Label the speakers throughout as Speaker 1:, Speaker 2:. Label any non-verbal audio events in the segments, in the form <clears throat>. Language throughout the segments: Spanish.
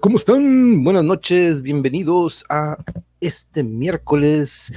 Speaker 1: ¿cómo están? Buenas noches, bienvenidos a este miércoles,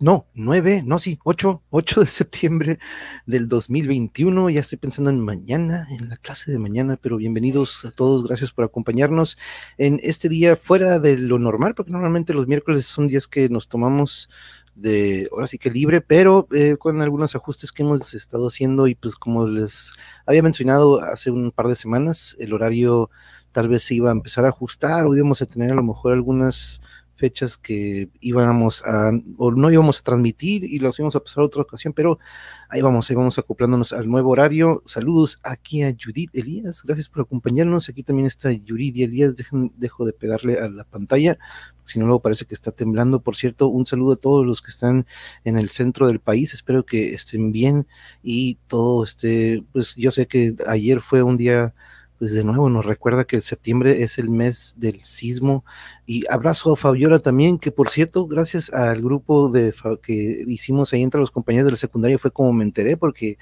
Speaker 1: no, 9, no, sí, 8, 8 de septiembre del 2021. Ya estoy pensando en mañana, en la clase de mañana, pero bienvenidos a todos, gracias por acompañarnos en este día fuera de lo normal, porque normalmente los miércoles son días que nos tomamos de, ahora sí que libre, pero eh, con algunos ajustes que hemos estado haciendo y pues como les había mencionado hace un par de semanas, el horario tal vez se iba a empezar a ajustar o íbamos a tener a lo mejor algunas fechas que íbamos a, o no íbamos a transmitir y los íbamos a pasar a otra ocasión, pero ahí vamos, ahí vamos acoplándonos al nuevo horario. Saludos aquí a Judith Elías, gracias por acompañarnos. Aquí también está Judith Elías, Dejen, dejo de pegarle a la pantalla, si no luego parece que está temblando. Por cierto, un saludo a todos los que están en el centro del país, espero que estén bien y todo esté, pues yo sé que ayer fue un día pues de nuevo nos recuerda que el septiembre es el mes del sismo. Y abrazo a Fabiola también, que por cierto, gracias al grupo de que hicimos ahí entre los compañeros de la secundaria fue como me enteré, porque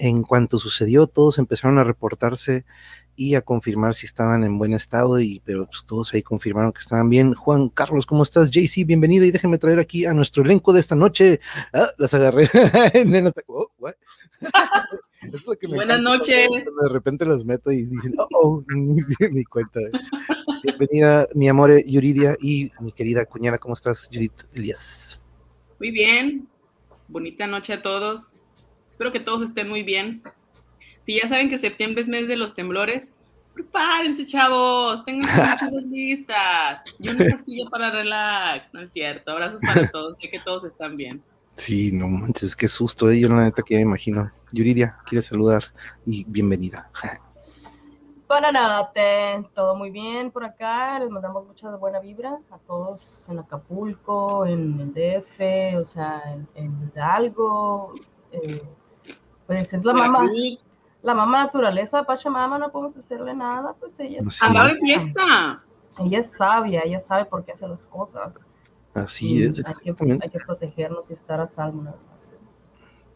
Speaker 1: en cuanto sucedió, todos empezaron a reportarse y a confirmar si estaban en buen estado, y pero pues, todos ahí confirmaron que estaban bien. Juan Carlos, ¿cómo estás? JC, bienvenido y déjenme traer aquí a nuestro elenco de esta noche. Ah, las agarré. <laughs> oh, <laughs>
Speaker 2: Buenas noches.
Speaker 1: De repente las meto y dicen, oh, oh <laughs> ni, ni cuenta. Bienvenida, mi amor Yuridia y mi querida cuñada, ¿cómo estás, Judith Elías?
Speaker 2: Muy bien, bonita noche a todos. Espero que todos estén muy bien. Si ya saben que septiembre es mes de los temblores, prepárense, chavos, tengan <laughs> sus listas. Y una pastilla para relax, no es cierto. Abrazos para <laughs> todos, sé que todos están bien.
Speaker 1: Sí, no manches, qué susto, eh. yo la neta que ya me imagino. Yuridia, quiere saludar y bienvenida. <laughs>
Speaker 3: Buenas todo muy bien por acá, les mandamos mucha buena vibra a todos en Acapulco, en el DF, o sea, en, Hidalgo, eh, pues es la mamá, la mamá naturaleza, Pachamama, no podemos hacerle nada, pues ella es,
Speaker 2: fiesta.
Speaker 3: Ella es sabia, ella sabe por qué hace las cosas.
Speaker 1: Así es.
Speaker 3: Hay que, hay que, protegernos y estar a salvo nada más.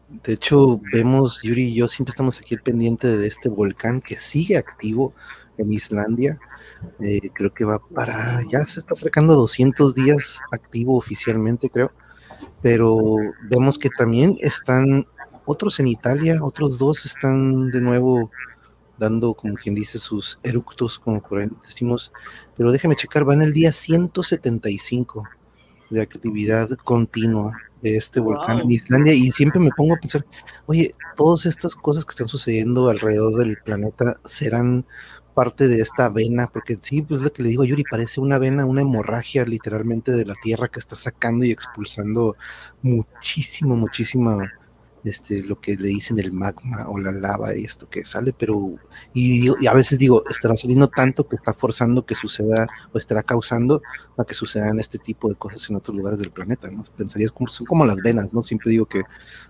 Speaker 1: De hecho, vemos, Yuri y yo siempre estamos aquí al pendiente de este volcán que sigue activo en Islandia. Eh, creo que va para, ya se está acercando a 200 días activo oficialmente, creo. Pero vemos que también están otros en Italia, otros dos están de nuevo dando, como quien dice, sus eructos, como por ahí decimos. Pero déjeme checar, va en el día 175 de actividad continua de este volcán en Islandia y siempre me pongo a pensar, oye, todas estas cosas que están sucediendo alrededor del planeta serán parte de esta vena, porque sí, pues lo que le digo a Yuri, parece una vena, una hemorragia literalmente de la Tierra que está sacando y expulsando muchísimo, muchísima este, lo que le dicen el magma o la lava y esto que sale, pero y, a veces digo, estará saliendo tanto que está forzando que suceda o estará causando a que sucedan este tipo de cosas en otros lugares del planeta, ¿no? Pensarías como son como las venas, ¿no? Siempre digo que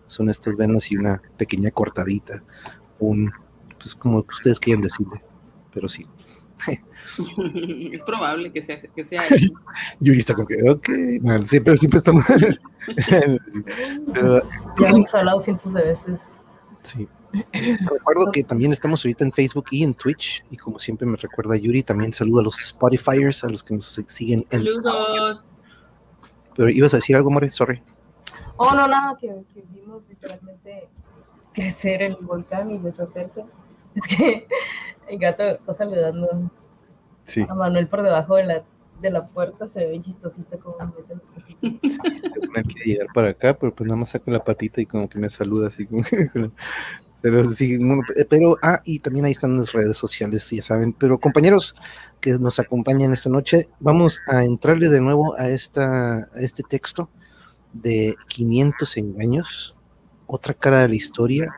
Speaker 1: son estas venas y una pequeña cortadita, un pues como ustedes quieran decirle, pero sí. <laughs>
Speaker 2: es probable que sea, que sea
Speaker 1: Yuri está como que, ok, siempre, siempre estamos. <laughs>
Speaker 3: ya hemos hablado cientos de veces.
Speaker 1: Sí. Recuerdo que también estamos ahorita en Facebook y en Twitch. Y como siempre me recuerda Yuri, también saludo a los Spotifyers, a los que nos siguen
Speaker 2: en. Saludos.
Speaker 1: Pero ibas a decir algo, More, sorry.
Speaker 3: Oh, no, nada, que, que vimos literalmente crecer el volcán y deshacerse. Es que el gato está saludando a Manuel por debajo de la, de la puerta, se ve chistosito como mete los <laughs>
Speaker 1: sí, quiere llegar para acá, pero pues nada más saco la patita y como que me saluda así como pero sí, pero, ah, y también ahí están las redes sociales, ya saben, pero compañeros que nos acompañan esta noche, vamos a entrarle de nuevo a, esta, a este texto de 500 engaños, otra cara de la historia,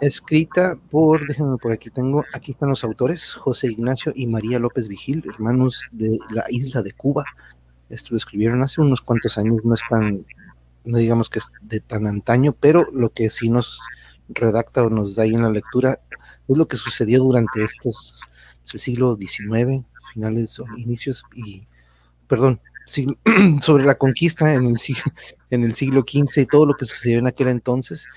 Speaker 1: escrita por, déjenme por aquí tengo, aquí están los autores, José Ignacio y María López Vigil, hermanos de la isla de Cuba. Esto lo escribieron hace unos cuantos años, no es tan, no digamos que es de tan antaño, pero lo que sí nos redacta o nos da ahí en la lectura es lo que sucedió durante estos, el siglo XIX, finales o inicios, y, perdón, <clears throat> sobre la conquista en el, siglo, en el siglo XV y todo lo que sucedió en aquel entonces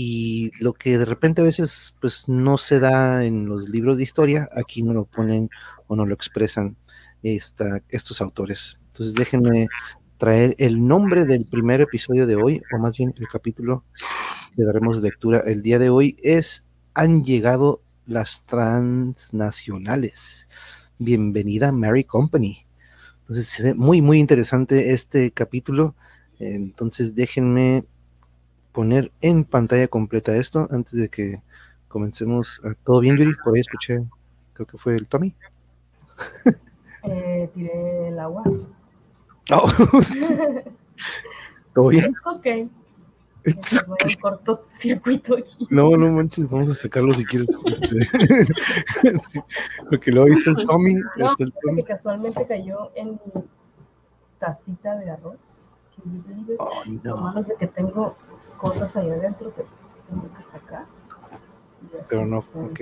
Speaker 1: y lo que de repente a veces pues no se da en los libros de historia, aquí no lo ponen o no lo expresan estos autores. Entonces déjenme traer el nombre del primer episodio de hoy, o más bien el capítulo que daremos lectura el día de hoy, es Han llegado las transnacionales. Bienvenida Mary Company. Entonces se ve muy, muy interesante este capítulo. Entonces déjenme poner en pantalla completa esto antes de que comencemos. ¿Todo bien, Yuri? Por ahí escuché, creo que fue el Tommy.
Speaker 3: Eh, tiré el agua.
Speaker 1: Oh. <laughs> ¿Todo bien?
Speaker 3: Ok. Voy a cortocircuito aquí.
Speaker 1: No, no manches, vamos a sacarlo si quieres. Este, <laughs> sí, porque luego viste el Tommy. <laughs>
Speaker 3: No,
Speaker 1: está el Tommy.
Speaker 3: que casualmente cayó en mi tacita de arroz.
Speaker 1: Oh,
Speaker 3: Lo
Speaker 1: no.
Speaker 3: malo es que tengo cosas ahí adentro que tengo que sacar.
Speaker 1: Pero no, ok.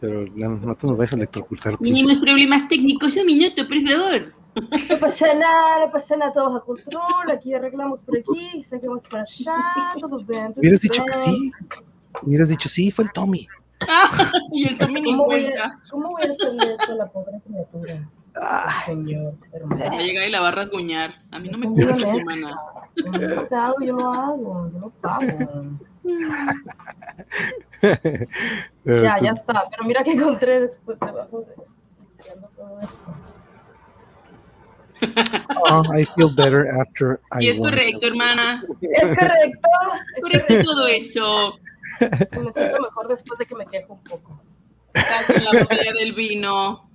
Speaker 1: Pero no, no te nos vayas a electrocutar. please.
Speaker 2: Mínimos problemas técnicos, un minuto, por favor.
Speaker 3: No pasa nada, no pasa nada, todos a control, aquí arreglamos por aquí, saquemos para allá, todo bien. todo
Speaker 1: Hubieras dicho que sí. Hubieras dicho sí, fue el Tommy. <laughs>
Speaker 2: y el Tommy ni
Speaker 3: ¿Cómo voy,
Speaker 2: cuenta.
Speaker 3: a, ¿Cómo voy a hacerle eso a la pobre criatura? Señor, hermano.
Speaker 2: Va a llegar y la va a rasguñar. A mí no me cuesta.
Speaker 3: Cuando yo lo hago, yo lo pago. <laughs> Ya, ya está, pero mira que encontré después debajo de todo esto. <laughs>
Speaker 1: Oh, I feel better after I
Speaker 2: Y es
Speaker 1: won.
Speaker 2: correcto, hermana.
Speaker 3: Es correcto, <laughs>
Speaker 2: Correcto todo eso.
Speaker 3: me siento mejor después de que me quejo un poco.
Speaker 2: La botella del vino.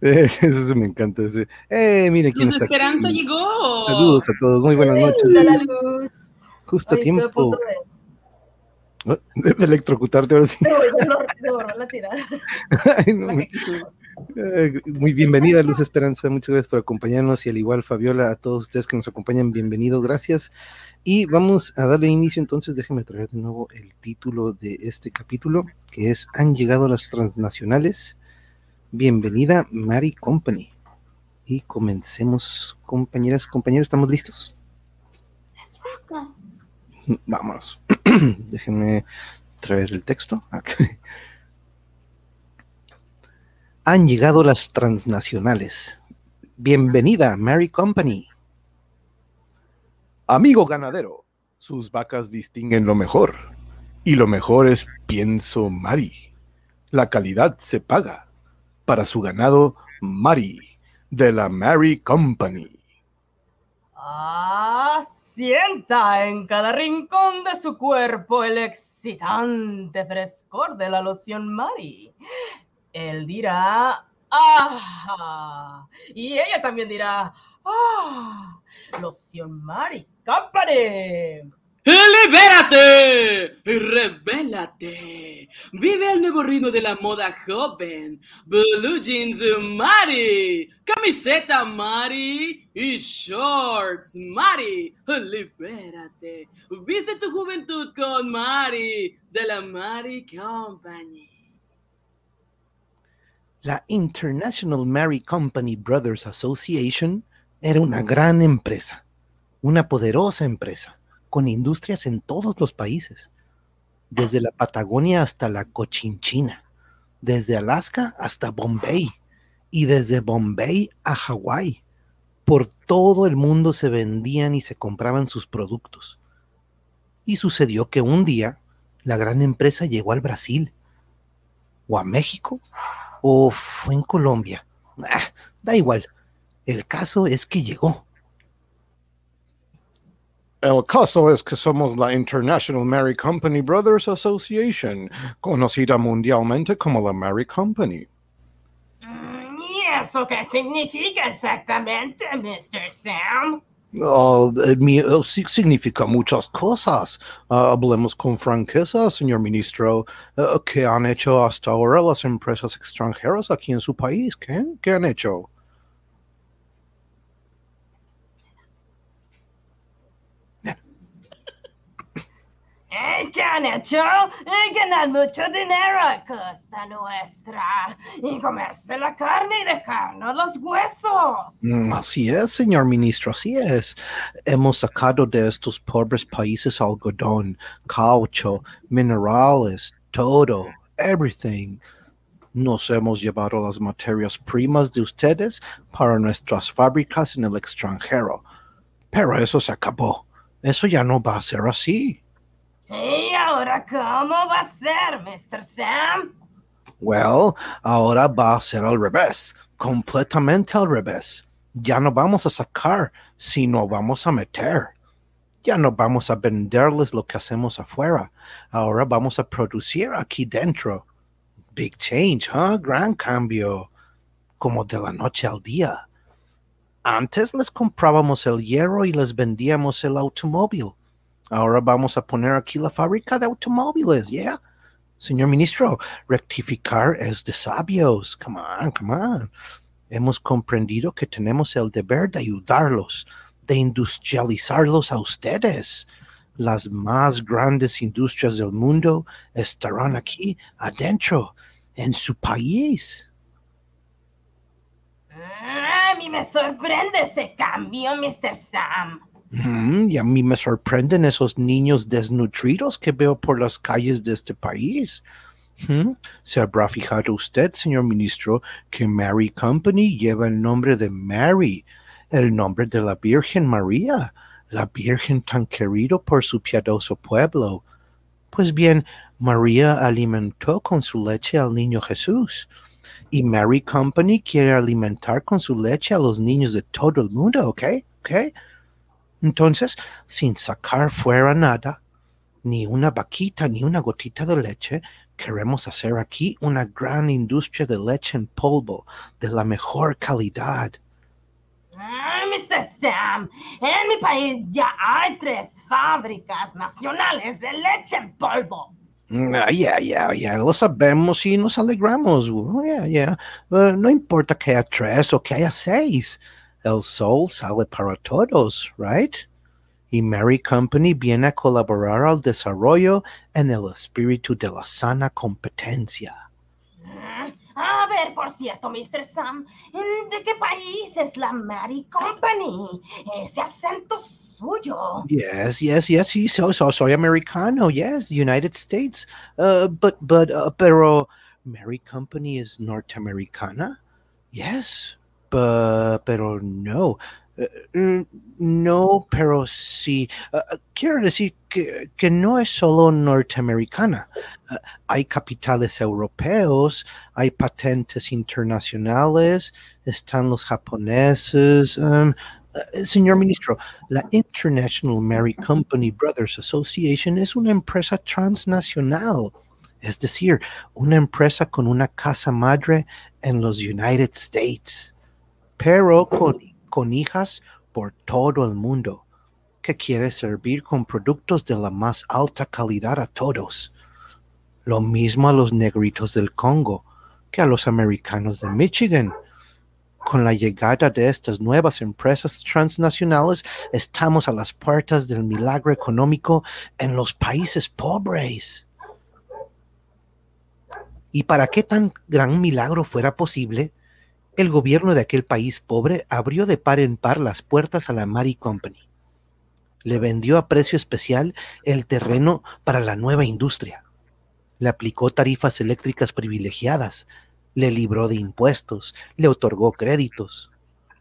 Speaker 2: <laughs>
Speaker 1: Eso se me encanta. Ese. Eh, mire quién
Speaker 2: Luz
Speaker 1: está aquí.
Speaker 2: Esperanza llegó.
Speaker 1: Saludos a todos, muy buenas noches.
Speaker 3: La luz.
Speaker 1: Justo a
Speaker 3: Ay, estoy a
Speaker 1: tiempo
Speaker 3: punto de,
Speaker 1: electrocutarte ahora sí.
Speaker 3: de volverlo- de volverla a tirar. <laughs>
Speaker 1: Ay, no, muy, eh, muy bienvenida, Luz Esperanza. Muchas gracias por acompañarnos y al igual, Fabiola, a todos ustedes que nos acompañan, bienvenidos, gracias. Y vamos a darle inicio entonces. Déjenme traer de nuevo el título de este capítulo, que es Han llegado las transnacionales. Bienvenida, Mary Company. Y comencemos, compañeras, compañeros, ¿estamos listos? Vámonos. <clears throat> Déjenme traer el texto. <laughs> Han llegado las transnacionales. Bienvenida, Mary Company. Amigo ganadero, sus vacas distinguen lo mejor. Y lo mejor es pienso Mari. La calidad se paga. Para su ganado, Mari, de la Mary Company.
Speaker 3: Ah, sienta en cada rincón de su cuerpo el excitante frescor de la loción Mari. Él dirá, ¡ah! Y ella también dirá, ¡ah! Loción Mari Company.
Speaker 2: ¡Libérate! ¡Revélate! Vive el nuevo ritmo de la moda joven. Blue jeans Mari, camiseta Mari y shorts Mari. ¡Libérate! Viste tu juventud con Mari de la Mari Company.
Speaker 1: La International Mary Company Brothers Association era una gran empresa, una poderosa empresa, con industrias en todos los países, desde la Patagonia hasta la Cochinchina, desde Alaska hasta Bombay y desde Bombay a Hawái. Por todo el mundo se vendían y se compraban sus productos. Y sucedió que un día la gran empresa llegó al Brasil o a México o fue en Colombia. Ah, da igual. El caso es que llegó. El caso es que somos la International Mary Company Brothers Association, conocida mundialmente como la Mary Company.
Speaker 3: ¿Y eso qué significa exactamente, Mr. Sam?
Speaker 1: Oh, eh, mi- oh, significa muchas cosas. Ah, hablemos con franqueza, señor ministro. Eh, ¿Qué han hecho hasta ahora las empresas extranjeras aquí en su país? ¿Qué, ¿Qué han hecho?
Speaker 3: ¿Qué han hecho? Ganar mucho dinero a costa nuestra y comerse la carne y dejarnos los huesos.
Speaker 1: Mm, Así es, señor ministro, así es. Hemos sacado de estos pobres países algodón, caucho, minerales, todo, everything. Nos hemos llevado las materias primas de ustedes para nuestras fábricas en el extranjero. Pero eso se acabó. Eso ya no va a ser así.
Speaker 3: ¿Y ahora cómo va a ser, Mr. Sam?
Speaker 1: Well, ahora va a ser al revés, completamente al revés. Ya no vamos a sacar, sino vamos a meter. Ya no vamos a venderles lo que hacemos afuera. Ahora vamos a producir aquí dentro. Big change, huh? Gran cambio. Como de la noche al día. Antes les comprábamos el hierro y les vendíamos el automóvil. Ahora vamos a poner aquí la fábrica de automóviles, ¿yeah? Señor ministro, rectificar es de sabios. Come on, come on. Hemos comprendido que tenemos el deber de ayudarlos, de industrializarlos a ustedes. Las más grandes industrias del mundo estarán aquí adentro, en su país.
Speaker 3: A mí me sorprende ese cambio, Mr. Sam.
Speaker 1: Y a mí me sorprenden esos niños desnutridos que veo por las calles de este país. ¿Se habrá fijado usted, señor ministro, que Mary Company lleva el nombre de Mary, el nombre de la Virgen María, la Virgen tan querido por su piadoso pueblo? Pues bien, María alimentó con su leche al niño Jesús. Y Mary Company quiere alimentar con su leche a los niños de todo el mundo, ¿ok? ¿Ok? Entonces, sin sacar fuera nada, ni una vaquita, ni una gotita de leche, queremos hacer aquí una gran industria de leche en polvo de la mejor calidad.
Speaker 3: Ah, Mr. Sam, en mi país ya hay tres fábricas nacionales de leche en polvo.
Speaker 1: Mm, Ya, ya, ya, lo sabemos y nos alegramos. Uh, no importa que haya tres o que haya seis. El sol sale para todos, right? Y Mary Company viene a colaborar al desarrollo en el espíritu de la sana competencia.
Speaker 3: Mm, A ver, por cierto, Mr. Sam, ¿de qué país es la Mary Company? Ese acento suyo.
Speaker 1: Yes, yes, yes, sí, so, so, soy americano, yes, United States. Uh, but, but, uh, pero, Mary Company is norteamericana? Yes, pero no. Mm, no, pero sí. Uh, uh, quiero decir que, que no es solo norteamericana. Hay capitales europeos, hay patentes internacionales, están los japoneses. uh, señor ministro, la International Mary Company Brothers Association es una empresa transnacional, es decir, una empresa con una casa madre en los United States, pero con, hijas por todo el mundo, que quiere servir con productos de la más alta calidad a todos. Lo mismo a los negritos del Congo que a los americanos de Michigan. Con la llegada de estas nuevas empresas transnacionales, estamos a las puertas del milagro económico en los países pobres. Y para que tan gran milagro fuera posible, el gobierno de aquel país pobre abrió de par en par las puertas a la Mary Company. Le vendió a precio especial el terreno para la nueva industria. Le aplicó tarifas eléctricas privilegiadas, le libró de impuestos, le otorgó créditos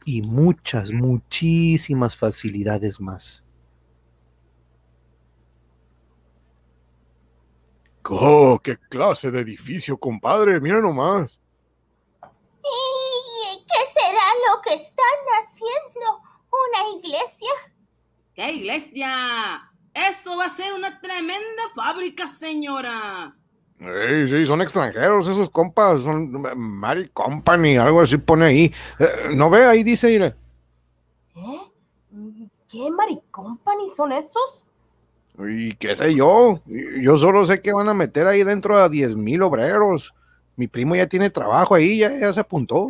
Speaker 1: y muchas, muchísimas facilidades más.
Speaker 4: Oh, qué clase de edificio, compadre. Mira nomás.
Speaker 5: ¿Y qué será lo que están haciendo? ¿Una iglesia?
Speaker 2: ¡Qué iglesia! Eso va a ser una tremenda fábrica, señora.
Speaker 4: Sí, sí, son extranjeros esos compas. Son Mary Company, algo así pone ahí. Eh, ¿No ve? Ahí dice, mire.
Speaker 3: ¿Eh? ¿Qué Mary Company son esos?
Speaker 4: Y qué sé yo. Yo solo sé que van a meter ahí dentro a 10 mil obreros. Mi primo ya tiene trabajo ahí, ya, ya se apuntó.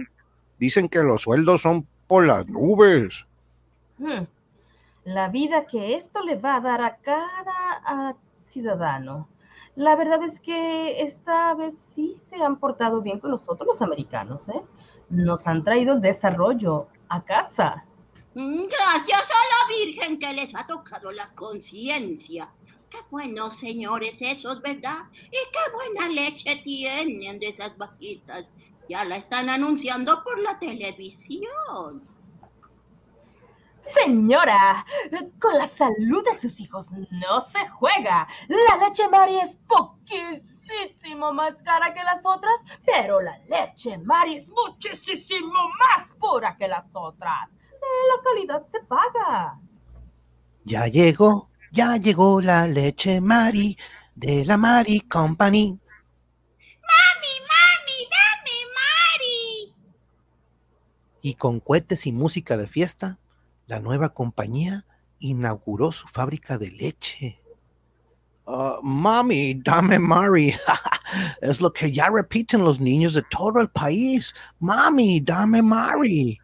Speaker 4: Dicen que los sueldos son por las nubes.
Speaker 3: Hmm. La vida que esto le va a dar a cada a ciudadano. La verdad es que esta vez sí se han portado bien con nosotros los americanos, ¿eh? Nos han traído el desarrollo a casa.
Speaker 6: Mm, Gracias a la Virgen que les ha tocado la conciencia. Qué buenos señores esos, ¿verdad? Y qué buena leche tienen de esas vaquitas. Ya la están anunciando por la televisión.
Speaker 3: Señora, con la salud de sus hijos no se juega. La leche Mari es poquísimo más cara que las otras, pero la leche Mari es muchísimo más pura que las otras. La calidad se paga.
Speaker 1: Ya llegó, ya llegó la leche Mari de la Mari Company.
Speaker 6: ¡Mami, mami, dame Mari!
Speaker 1: Y con cohetes y música de fiesta, la nueva compañía inauguró su fábrica de leche. Ah, mami, dame Mari. <laughs> es lo que ya repiten los niños de todo el país. Mami, dame Mari.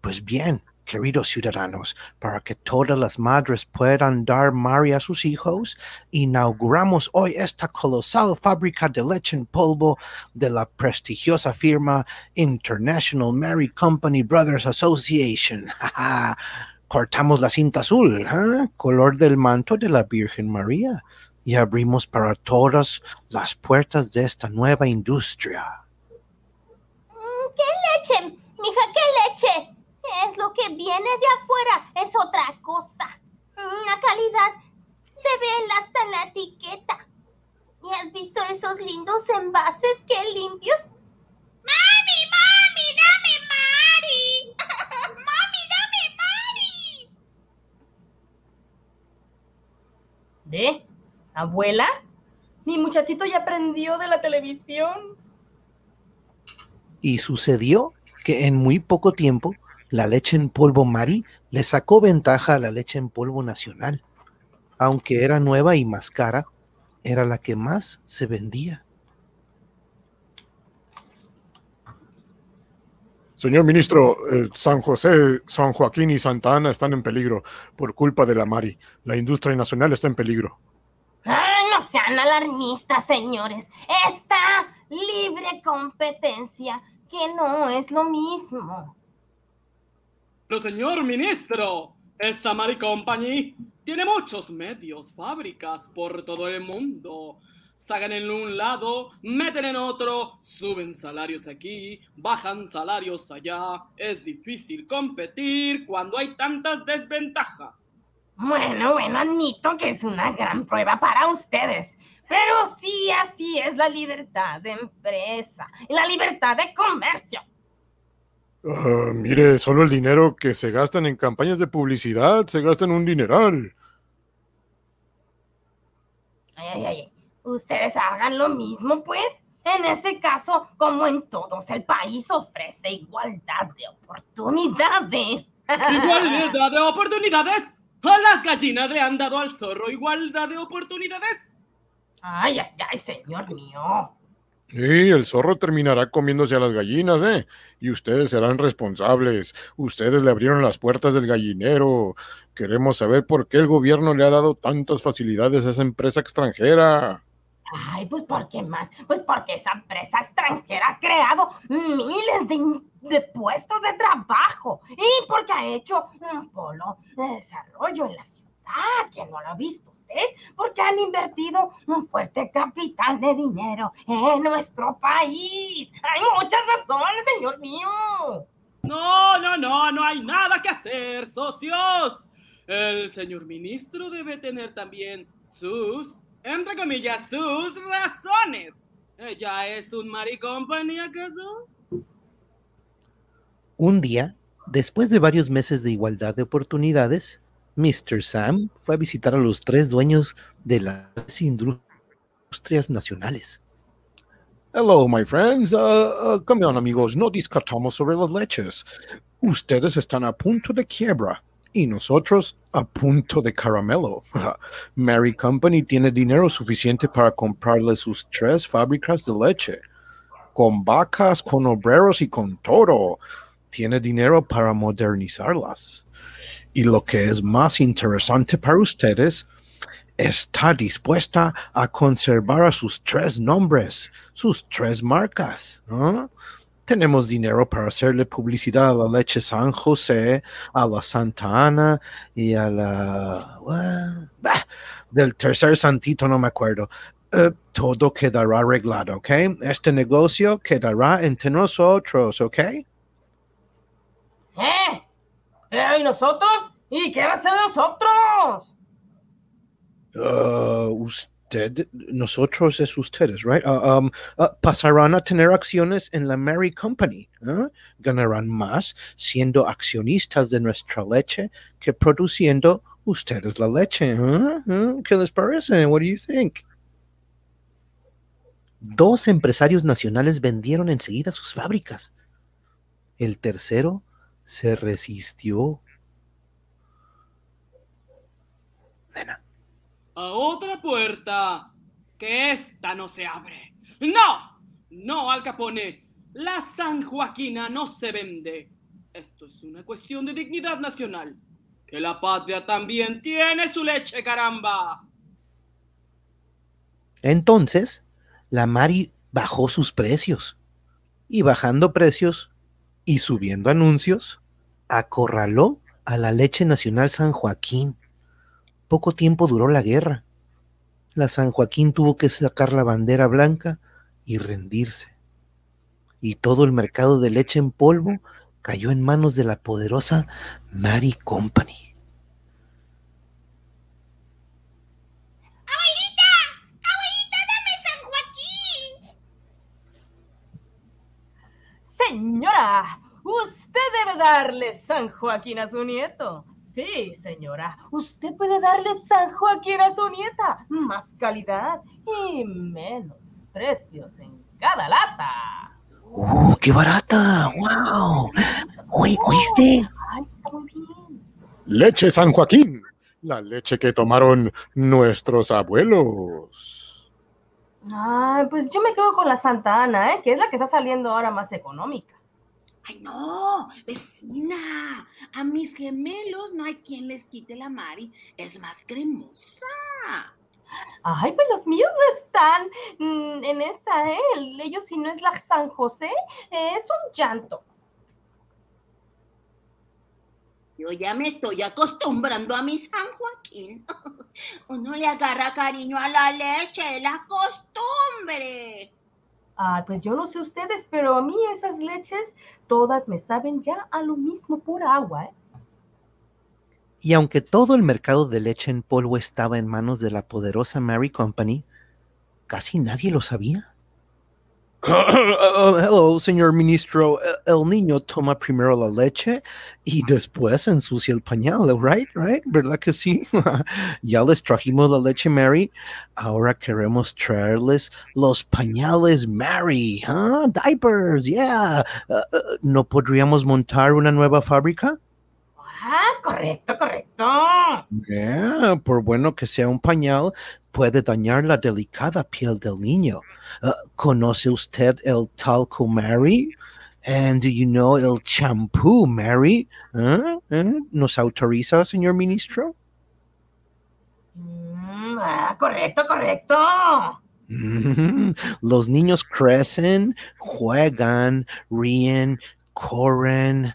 Speaker 1: Pues bien, queridos ciudadanos, para que todas las madres puedan dar Mari a sus hijos, inauguramos hoy esta colosal fábrica de leche en polvo de la prestigiosa firma International Mary Company Brothers Association. <laughs> Cortamos la cinta azul, ¿ah? color del manto de la Virgen María, y abrimos para todas las puertas de esta nueva industria.
Speaker 5: Mm, ¿Qué leche? Mija, ¿qué leche? Es lo que viene de afuera, es otra cosa. Mm, La calidad se ve hasta en la etiqueta. ¿Y has visto esos lindos envases que limpios?
Speaker 6: ¡Mami, mami, dame Mari! <laughs> ¡Mami, dame Mari!
Speaker 3: ¿De? ¿Abuela? Mi muchachito ya aprendió de la televisión.
Speaker 1: Y sucedió que en muy poco tiempo la leche en polvo Mari le sacó ventaja a la leche en polvo nacional. Aunque era nueva y más cara, era la que más se vendía.
Speaker 7: Señor ministro, eh, San José, San Joaquín y Santa Ana están en peligro por culpa de la Mari. La industria nacional está en peligro.
Speaker 5: Ay, no sean alarmistas, señores. Está libre competencia, que no es lo mismo.
Speaker 8: Pero señor ministro, esa Mari Company tiene muchos medios, fábricas por todo el mundo. Sacan en un lado, meten en otro, suben salarios aquí, bajan salarios allá. Es difícil competir cuando hay tantas desventajas.
Speaker 3: Bueno, bueno, admito que es una gran prueba para ustedes. Pero sí, así es la libertad de empresa y la libertad de comercio.
Speaker 7: Ah, mire, solo el dinero que se gastan en campañas de publicidad se gastan un dineral.
Speaker 3: Ay, ay, ay. Ustedes hagan lo mismo, pues. En ese caso, como en todos, el país ofrece igualdad de oportunidades.
Speaker 8: ¿Igualdad de oportunidades? ¿A las gallinas le han dado al zorro igualdad de oportunidades?
Speaker 3: Ay, ay, ay, señor mío.
Speaker 7: Sí, el zorro terminará comiéndose a las gallinas, ¿eh? Y ustedes serán responsables. Ustedes le abrieron las puertas del gallinero. Queremos saber por qué el gobierno le ha dado tantas facilidades a esa empresa extranjera.
Speaker 3: Ay, pues ¿por qué más? Pues porque esa empresa extranjera ha creado miles de, puestos de trabajo y porque ha hecho un polo de desarrollo en la ciudad. Que no lo ha visto usted? Porque han invertido un fuerte capital de dinero en nuestro país. Hay muchas razones, señor mío.
Speaker 8: No, no, no, no hay nada que hacer, socios. El señor ministro debe tener también sus, entre comillas, sus razones. ¿Ella es un Mari Company acaso?
Speaker 1: Un día, después de varios meses de igualdad de oportunidades, Mr. Sam fue a visitar a los tres dueños de las industrias nacionales.
Speaker 7: Hello, my friends. Uh, uh, come on, amigos. No discutamos sobre las leches. Ustedes están a punto de quiebra y nosotros a punto de caramelo. <laughs> Mary Company tiene dinero suficiente para comprarle sus tres fábricas de leche. Con vacas, con obreros y con todo. Tiene dinero para modernizarlas. Y lo que es más interesante para ustedes está dispuesta a conservar a sus tres nombres, sus tres marcas. Tenemos dinero para hacerle publicidad a la leche San José, a la Santa Ana y a la... well, del tercer santito, no me acuerdo. Eh, todo quedará arreglado, ¿ok? Este negocio quedará entre nosotros, ¿ok?
Speaker 3: ¿Eh? ¿Pero y nosotros? ¿Y qué va a ser de nosotros?
Speaker 7: Uh, usted, nosotros es ustedes, right? Uh, um, uh, pasarán a tener acciones en la Mary Company. ¿eh? Ganarán más siendo accionistas de nuestra leche que produciendo ustedes la leche. ¿eh? ¿Eh? ¿Qué les parece? What do you think?
Speaker 1: Dos empresarios nacionales vendieron enseguida sus fábricas. El tercero se resistió. Nena,
Speaker 8: A otra puerta. Que esta no se abre. ¡No! No, Al Capone. La San Joaquina no se vende. Esto es una cuestión de dignidad nacional. Que la patria también tiene su leche, caramba.
Speaker 1: Entonces, la Mari bajó sus precios. Y bajando precios y subiendo anuncios, acorraló a la leche nacional San Joaquín. Poco tiempo duró la guerra. La San Joaquín tuvo que sacar la bandera blanca y rendirse. Y todo el mercado de leche en polvo cayó en manos de la poderosa Mary Company.
Speaker 6: ¡Abuelita! ¡Abuelita, dame San Joaquín!
Speaker 3: Señora, usted debe darle San Joaquín a su nieto. Sí, señora, usted puede darle San Joaquín a su nieta. Más calidad y menos precios en cada lata.
Speaker 1: ¡Uh, qué barata! ¡Wow! Oí- ¿Oíste?
Speaker 3: Ay, está muy bien.
Speaker 7: Leche San Joaquín, la leche que tomaron nuestros abuelos.
Speaker 3: Ay, pues yo me quedo con la Santa Ana, ¿eh? que es la que está saliendo ahora más económica.
Speaker 6: Ay, no, vecina. A mis gemelos no hay quien les quite la Mari. Es más cremosa.
Speaker 3: Ay, pues los míos no están mm, en esa, ¿eh? Ellos si no es la San José, es un llanto.
Speaker 6: Yo ya me estoy acostumbrando a mi San Joaquín. <laughs> Uno le agarra cariño a la leche, la costumbre.
Speaker 3: Ay, pues yo no sé ustedes, pero a mí esas leches todas me saben ya a lo mismo, pura agua, ¿eh?
Speaker 1: Y aunque todo el mercado de leche en polvo estaba en manos de la poderosa Mary Company, casi nadie lo sabía. Hello, señor ministro. El niño toma primero la leche y después ensucia el pañal, right? Right? ¿Verdad que sí? <laughs> ya les trajimos la leche Mary. Ahora queremos traerles los pañales Mary, huh? Diapers, yeah. Uh, uh, ¿No podríamos montar una nueva fábrica?
Speaker 3: Ah, correcto, correcto.
Speaker 1: Yeah, por bueno que sea un pañal, puede dañar la delicada piel del niño. Uh, ¿Conoce usted el talco Mary? And do you know el champú Mary? ¿Eh? ¿Eh? ¿Nos autoriza, señor ministro?
Speaker 3: Mm, ah, correcto, correcto.
Speaker 1: Mm, <laughs> Los niños crecen, juegan, ríen, corren.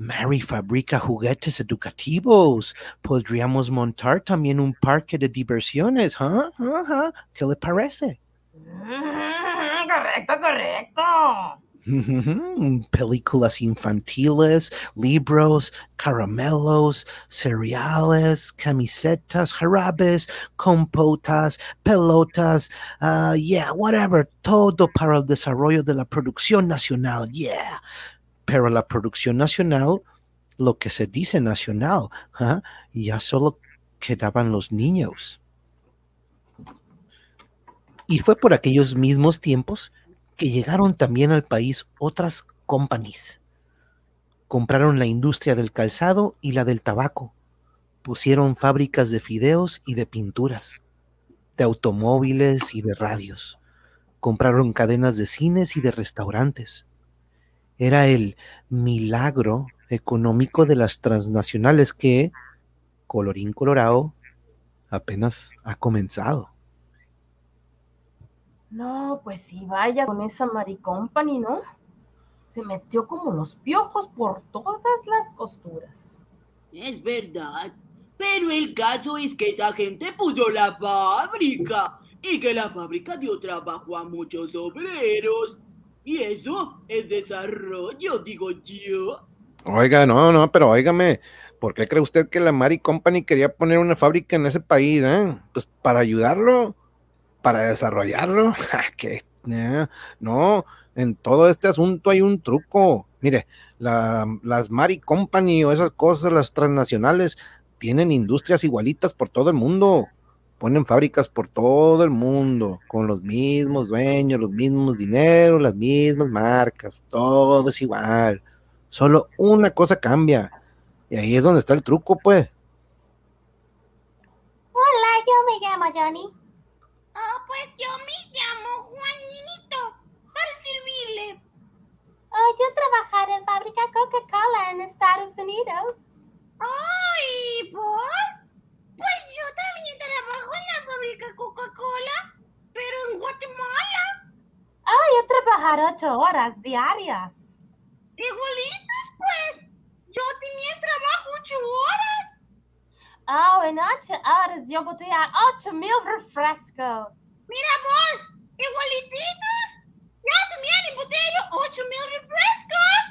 Speaker 1: Mary fabrica juguetes educativos. Podríamos montar también un parque de diversiones, ¿huh? Ajá. ¿Qué le parece?
Speaker 3: Mm, correcto, correcto.
Speaker 1: Películas infantiles, libros, caramelos, cereales, camisetas, jarabes, compotas, pelotas, uh, yeah, whatever, todo para el desarrollo de la producción nacional, yeah. Pero la producción nacional, lo que se dice nacional, ¿ah? ya solo quedaban los niños. Y fue por aquellos mismos tiempos que llegaron también al país otras companies. Compraron la industria del calzado y la del tabaco. Pusieron fábricas de fideos y de pinturas, de automóviles y de radios. Compraron cadenas de cines y de restaurantes. Era el milagro económico de las transnacionales que, colorín colorado, apenas ha comenzado.
Speaker 3: No, pues sí, vaya con esa Mari Company, ¿no? Se metió como los piojos por todas las costuras.
Speaker 6: Es verdad. Pero el caso es que esa gente puso la fábrica y que la fábrica dio trabajo a muchos obreros. Y eso es desarrollo, digo yo.
Speaker 4: Oiga, no, no, pero óigame, ¿por qué cree usted que la Mari Company quería poner una fábrica en ese país? Eh? Pues para ayudarlo, para desarrollarlo. <laughs> que no, en todo este asunto hay un truco. Mire, la, las Mari Company o esas cosas, las transnacionales, tienen industrias igualitas por todo el mundo. Ponen fábricas por todo el mundo, con los mismos dueños, los mismos dineros, las mismas marcas, todo es igual. Solo una cosa cambia. Y ahí es donde está el truco, pues.
Speaker 5: Hola, yo me llamo Johnny.
Speaker 6: Oh, pues yo me llamo Juanito. Para servirle.
Speaker 5: Oh, yo trabajar en fábrica Coca-Cola en Estados Unidos.
Speaker 6: ¡Ay, pues! Pues yo también trabajo en la fábrica Coca-Cola, pero en Guatemala.
Speaker 5: Oh, yo trabajar ocho horas diarias.
Speaker 6: Igualitos, pues. Yo tenía trabajo ocho horas.
Speaker 5: Oh, en ocho horas yo botella ocho mil refrescos.
Speaker 6: Mira vos, igualititos. Yo también embotello ocho mil refrescos.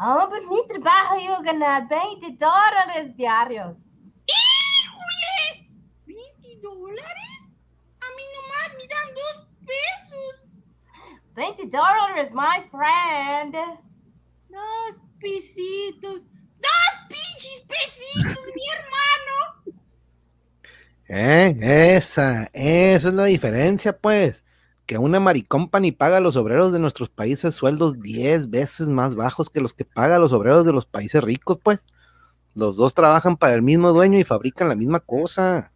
Speaker 5: Oh, por mi trabajo yo ganar 20 dólares diarios.
Speaker 6: ¡Híjole! ¿20 dólares? A mí nomás me dan dos pesos.
Speaker 5: 20 dólares, my friend.
Speaker 6: Dos pesitos. ¡Dos pinches pesitos, mi hermano!
Speaker 1: Eh, esa, esa es la diferencia, pues. Que una Maricompany paga a los obreros de nuestros países sueldos 10 veces más bajos que los que paga a los obreros de los países ricos, pues. Los dos trabajan para el mismo dueño y fabrican la misma cosa.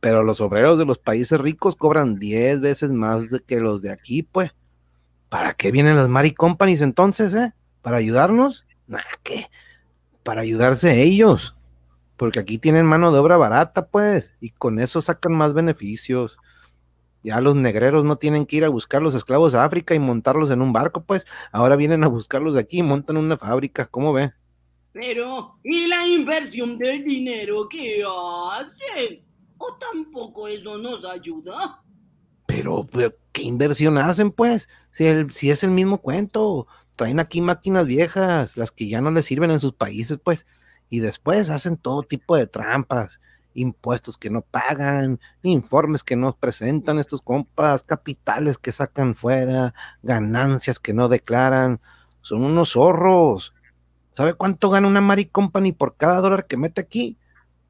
Speaker 1: Pero los obreros de los países ricos cobran 10 veces más que los de aquí, pues. ¿Para qué vienen las Mari Companies entonces, eh? ¿Para ayudarnos? Nah, ¿qué? Para ayudarse ellos. Porque aquí tienen mano de obra barata, pues, y con eso sacan más beneficios. Ya los negreros no tienen que ir a buscar los esclavos a África y montarlos en un barco, pues. Ahora vienen a buscarlos de aquí y montan una fábrica. ¿Cómo ve?
Speaker 6: Pero, ¿y la inversión del dinero que hacen? ¿O tampoco eso nos ayuda?
Speaker 1: Pero, ¿qué inversión hacen, pues? Si, si es el mismo cuento. Traen aquí máquinas viejas, las que ya no les sirven en sus países, pues. Y después hacen todo tipo de trampas impuestos que no pagan, informes que no presentan estos compas, capitales que sacan fuera, ganancias que no declaran. Son unos zorros. ¿Sabe cuánto gana una Mari Company por cada dólar que mete aquí?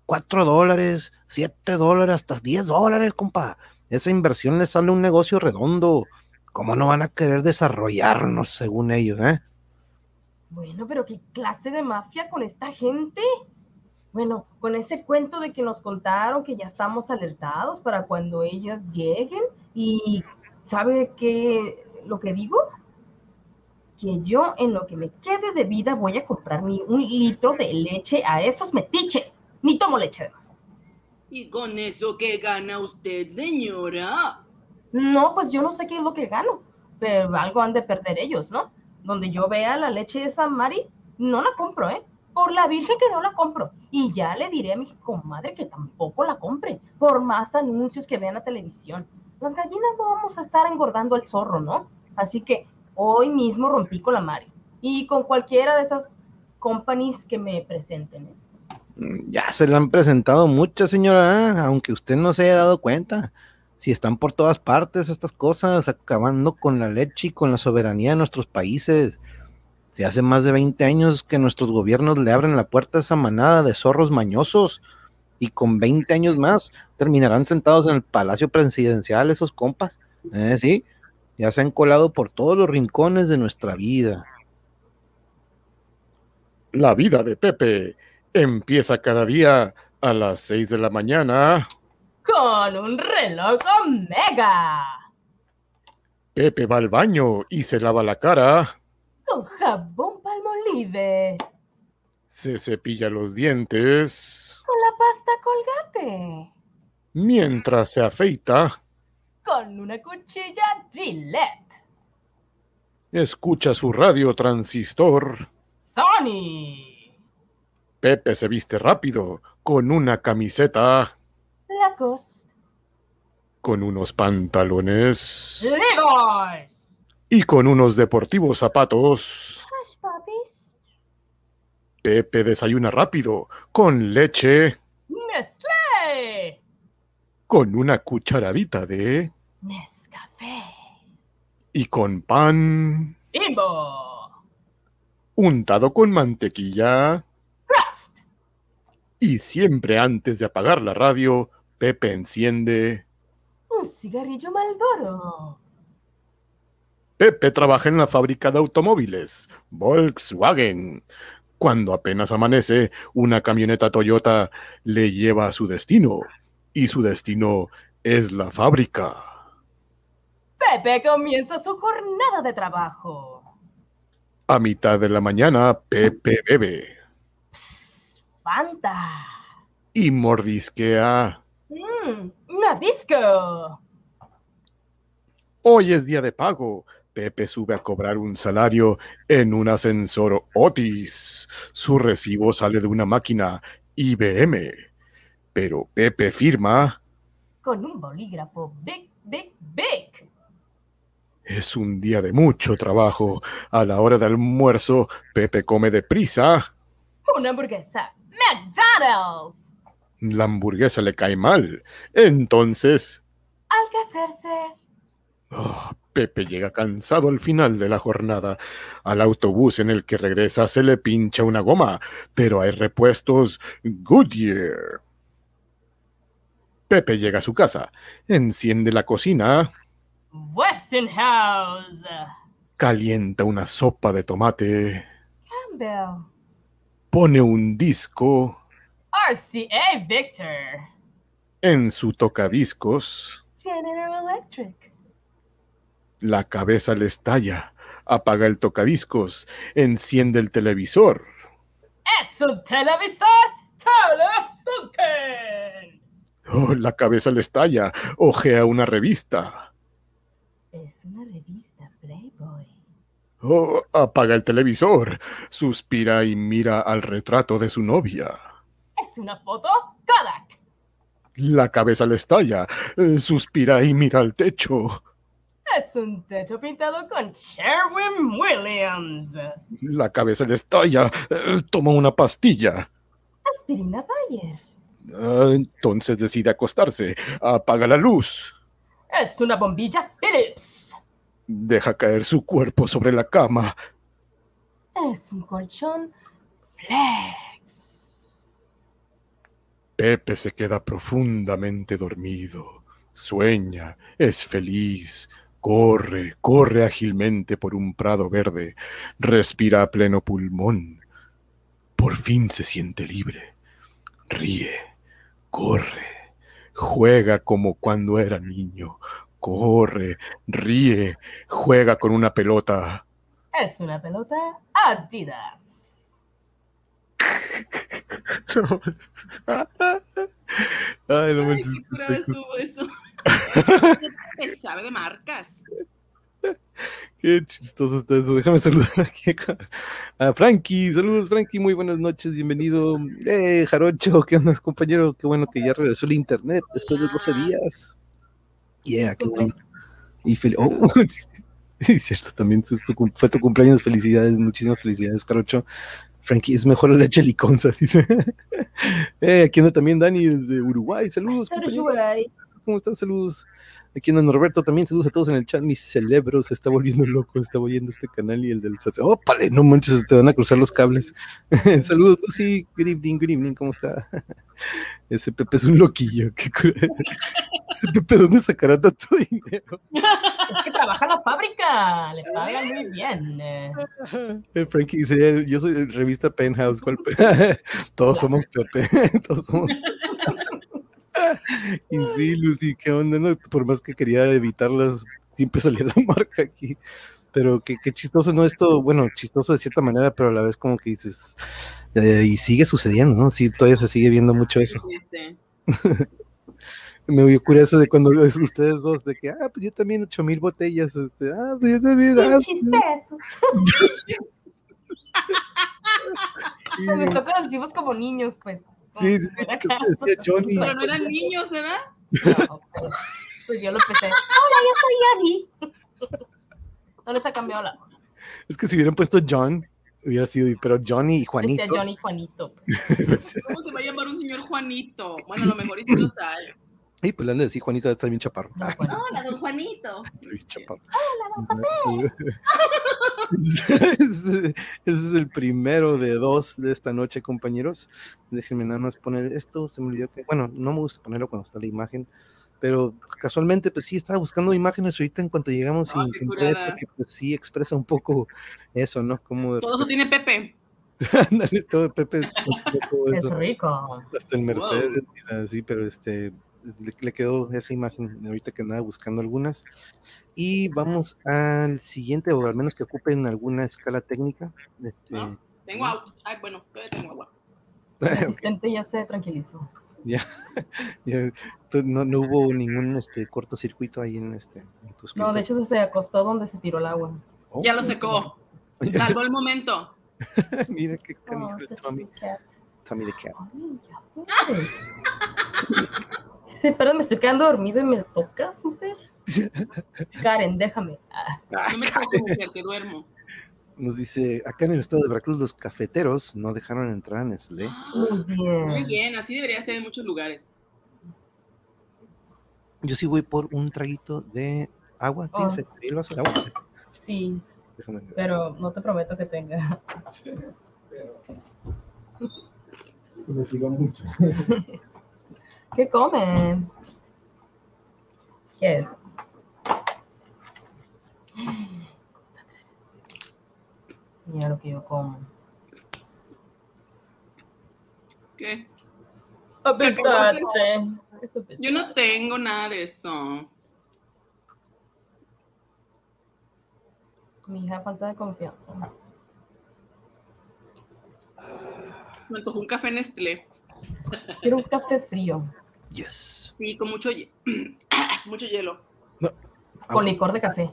Speaker 1: Cuatro dólares, siete dólares, hasta diez dólares, compa. Esa inversión les sale un negocio redondo. ¿Cómo no van a querer desarrollarnos según ellos, eh?
Speaker 3: Bueno, pero ¿qué clase de mafia con esta gente? Bueno, con ese cuento de que nos contaron que ya estamos alertados para cuando ellas lleguen y ¿sabe qué lo que digo? Que yo en lo que me quede de vida voy a comprar mi un litro de leche a esos metiches. Ni tomo leche de más.
Speaker 6: ¿Y con eso qué gana usted, señora?
Speaker 3: No, pues yo no sé qué es lo que gano, pero algo han de perder ellos, ¿no? Donde yo vea la leche de San Mari, no la compro, ¿eh? por la Virgen que no la compro. Y ya le diré a mi comadre que tampoco la compre, por más anuncios que vean la televisión. Las gallinas no vamos a estar engordando el zorro, ¿no? Así que hoy mismo rompí con la Mari y con cualquiera de esas companies que me presenten. ¿eh?
Speaker 1: Ya se le han presentado muchas, señora, aunque usted no se haya dado cuenta. Si están por todas partes estas cosas, acabando con la leche y con la soberanía de nuestros países. Si hace más de 20 años que nuestros gobiernos le abren la puerta a esa manada de zorros mañosos y con 20 años más terminarán sentados en el palacio presidencial esos compas. ¿Eh? Sí, ya se han colado por todos los rincones de nuestra vida.
Speaker 7: La vida de Pepe empieza cada día a las 6 de la mañana.
Speaker 3: Con un reloj Omega.
Speaker 7: Pepe va al baño y se lava la cara
Speaker 3: con jabón palmolive.
Speaker 7: Se cepilla los dientes.
Speaker 3: Con la pasta colgate.
Speaker 7: Mientras se afeita,
Speaker 3: Con una cuchilla Gillette.
Speaker 7: escucha su radio transistor.
Speaker 3: Sony.
Speaker 7: Pepe se viste rápido, con una camiseta,
Speaker 3: Lacoste.
Speaker 7: con unos pantalones
Speaker 3: Levi's.
Speaker 7: y con unos deportivos zapatos.
Speaker 5: Hush puppies.
Speaker 7: Pepe desayuna rápido, con leche,
Speaker 3: Nestlé.
Speaker 7: con una cucharadita de...
Speaker 3: Nescafé.
Speaker 7: y con pan
Speaker 3: Bimbo.
Speaker 7: untado con mantequilla.
Speaker 3: Kraft.
Speaker 7: Y siempre antes de apagar la radio, Pepe enciende.
Speaker 3: Un cigarrillo Malboro.
Speaker 7: Pepe trabaja en la fábrica de automóviles, Volkswagen. Cuando apenas amanece, una camioneta Toyota le lleva a su destino. Y su destino es la fábrica.
Speaker 3: Pepe comienza su jornada de trabajo.
Speaker 7: A mitad de la mañana, Pepe bebe
Speaker 3: Psst, Fanta.
Speaker 7: y mordisquea.
Speaker 3: Mmm, Nabisco.
Speaker 7: Hoy es día de pago. Pepe sube a cobrar un salario en un ascensor Otis. Su recibo sale de una máquina IBM. Pero Pepe firma.
Speaker 3: Con un bolígrafo Big, Big, Big.
Speaker 7: Es un día de mucho trabajo. A la hora del almuerzo, Pepe come deprisa.
Speaker 3: Una hamburguesa McDonald's.
Speaker 7: La hamburguesa le cae mal. Entonces,
Speaker 3: Al que hacerse.
Speaker 7: oh, Pepe llega cansado al final de la jornada. Al autobús en el que regresa se le pincha una goma, pero hay repuestos Goodyear. Pepe llega a su casa, enciende la cocina,
Speaker 3: Westinghouse.
Speaker 7: calienta una sopa de tomate,
Speaker 3: Campbell.
Speaker 7: pone un disco
Speaker 3: RCA Victor.
Speaker 7: en su tocadiscos,
Speaker 3: General Electric.
Speaker 7: la cabeza le estalla, apaga el tocadiscos, enciende el televisor.
Speaker 3: Es un televisor Telefunken.
Speaker 7: Oh, la cabeza le estalla, ojea una revista.
Speaker 3: Es una revista Playboy.
Speaker 7: Oh, apaga el televisor, suspira y mira al retrato de su novia.
Speaker 3: Es una foto Kodak.
Speaker 7: La cabeza le estalla, suspira y mira al techo.
Speaker 3: Es un techo pintado con Sherwin Williams.
Speaker 7: La cabeza le estalla, toma una pastilla.
Speaker 3: Aspirina Bayer.
Speaker 7: Ah, entonces decide acostarse, apaga la luz,
Speaker 3: Es una bombilla Philips.
Speaker 7: deja caer su cuerpo sobre la cama.
Speaker 3: Es un colchón Flex.
Speaker 7: Pepe se queda profundamente dormido, sueña, es feliz, corre, corre ágilmente por un prado verde, respira a pleno pulmón. Por fin se siente libre, ríe, corre, juega como cuando era niño, corre, ríe, juega con una pelota.
Speaker 3: Es una pelota Adidas. <laughs>
Speaker 7: Ay, no
Speaker 2: Ay,
Speaker 7: manches,
Speaker 2: qué eso. <laughs> Se sabe de marcas. <laughs>
Speaker 1: Qué chistoso está eso. Déjame saludar aquí a Frankie. Saludos, Frankie. Muy buenas noches. Bienvenido. Eh, Jarocho, ¿qué onda, compañero? Qué bueno que ya regresó el internet después de 12 días. Yeah, qué bueno. Y oh, <laughs> sí, cierto, también tu fue tu cumpleaños. Felicidades, muchísimas felicidades, Jarocho. Frankie, es mejor la leche liconza, <laughs> dice. eh, aquí anda también Dani desde Uruguay. Saludos, compañero. ¿Cómo están? Saludos. Aquí anda Norberto también. Saludos a todos en el chat. Mi cerebro se está volviendo loco. Está oyendo este canal y el del ¡Ópale! No manches, te van a cruzar los cables. <laughs> Saludos, Lucy. Good evening, good evening. ¿Cómo está? <laughs> Ese Pepe es un loquillo. <laughs> qué Ese Pepe, ¿dónde sacará tanto dinero?
Speaker 3: Es que trabaja en la fábrica. Le pagan muy bien. eh.
Speaker 1: Eh, Frankie dice: Yo soy de revista Penthouse. ¿cuál pe-?" Todos somos Pepe. Todos somos. <laughs> Y sí, Lucy, qué onda, ¿no? Por más que quería evitarlas, siempre salía la <laughs> marca aquí. Pero qué, qué chistoso, ¿no? Esto, bueno, chistoso de cierta manera, pero a la vez como que dices, eh, y sigue sucediendo, ¿no? Sí, todavía se sigue viendo mucho eso. <laughs> Me dio curioso de cuando es ustedes dos, de que, ah, pues yo también ocho mil botellas, este, ah, pues yo también. Ah,
Speaker 5: chistoso.
Speaker 1: y-
Speaker 3: Me gustó que nos hicimos como niños, pues.
Speaker 1: Sí, sí, decía Johnny.
Speaker 2: Pero no eran niños, ¿verdad?
Speaker 3: No, pero, pues yo lo empecé. <laughs>
Speaker 5: Hola, yo soy Ani.
Speaker 3: No les ha cambiado la voz.
Speaker 1: Es que si hubieran puesto John, hubiera sido, pero Johnny y Juanito.
Speaker 3: Decía Johnny Juanito. pues. <laughs>
Speaker 2: ¿Cómo se va a llamar un señor Juanito? Bueno, a lo mejor y sí lo sabe.
Speaker 1: Y pues le han de decir, Juanito está bien chaparro.
Speaker 3: No. <laughs>
Speaker 6: Hola, don Juanito.
Speaker 1: está bien chaparro.
Speaker 5: Hola, don José. <laughs>
Speaker 1: ese, es el primero de dos de esta noche, compañeros. Déjenme nada más poner esto. Se me olvidó que, bueno, no me gusta ponerlo cuando está la imagen, pero casualmente, pues sí, estaba buscando imágenes ahorita en cuanto llegamos y encontré esto que pues sí expresa un poco eso, ¿no? Como de
Speaker 2: Todo eso tiene Pepe. <laughs>
Speaker 1: Ándale, todo Pepe, todo
Speaker 3: Es
Speaker 1: eso,
Speaker 3: rico.
Speaker 1: hasta el Mercedes, y así, pero este le, le quedó esa imagen ahorita que andaba buscando algunas. Y vamos al siguiente, o al menos que ocupen alguna escala técnica. Este,
Speaker 2: Ah. Tengo agua. Ay, bueno, todavía tengo agua. <laughs>
Speaker 3: El asistente ya se tranquilizó. <laughs>
Speaker 1: ya, Entonces, no, no hubo ningún este cortocircuito ahí en este en tu
Speaker 3: No, de hecho se- se acostó donde se tiró el agua.
Speaker 1: Oh,
Speaker 2: Ya lo secó. <laughs> Salvó el momento.
Speaker 1: Mira qué
Speaker 3: Oh,
Speaker 1: canijo
Speaker 3: a
Speaker 1: Tommy. Tommy the Cat.
Speaker 3: Ay, ya Sí, pero me estoy quedando dormido y me tocas, mujer. <laughs> Karen, déjame. Ah,
Speaker 2: No me toques, mujer, que duermo.
Speaker 1: Nos dice, acá en el estado de Veracruz los cafeteros no dejaron entrar a Nestlé.
Speaker 3: muy bien.
Speaker 2: Muy bien, así debería ser en muchos lugares.
Speaker 1: Yo sí voy por un traguito de agua.
Speaker 3: Oh.
Speaker 1: ¿Tienes ahí el vaso de agua?
Speaker 3: Sí,
Speaker 1: Déjame ver.
Speaker 3: pero no te prometo que tenga.
Speaker 9: Se me tiró mucho. <laughs>
Speaker 3: ¿Qué comen? ¿Qué es? Mira lo que yo como.
Speaker 2: ¿Qué?
Speaker 3: Eso es
Speaker 2: Yo no tengo nada de eso.
Speaker 3: Mi hija falta de confianza.
Speaker 2: Me antojó un café Nestlé.
Speaker 3: Quiero un café frío
Speaker 1: Yes.
Speaker 2: Sí, con mucho, <coughs> mucho hielo.
Speaker 3: con licor de café.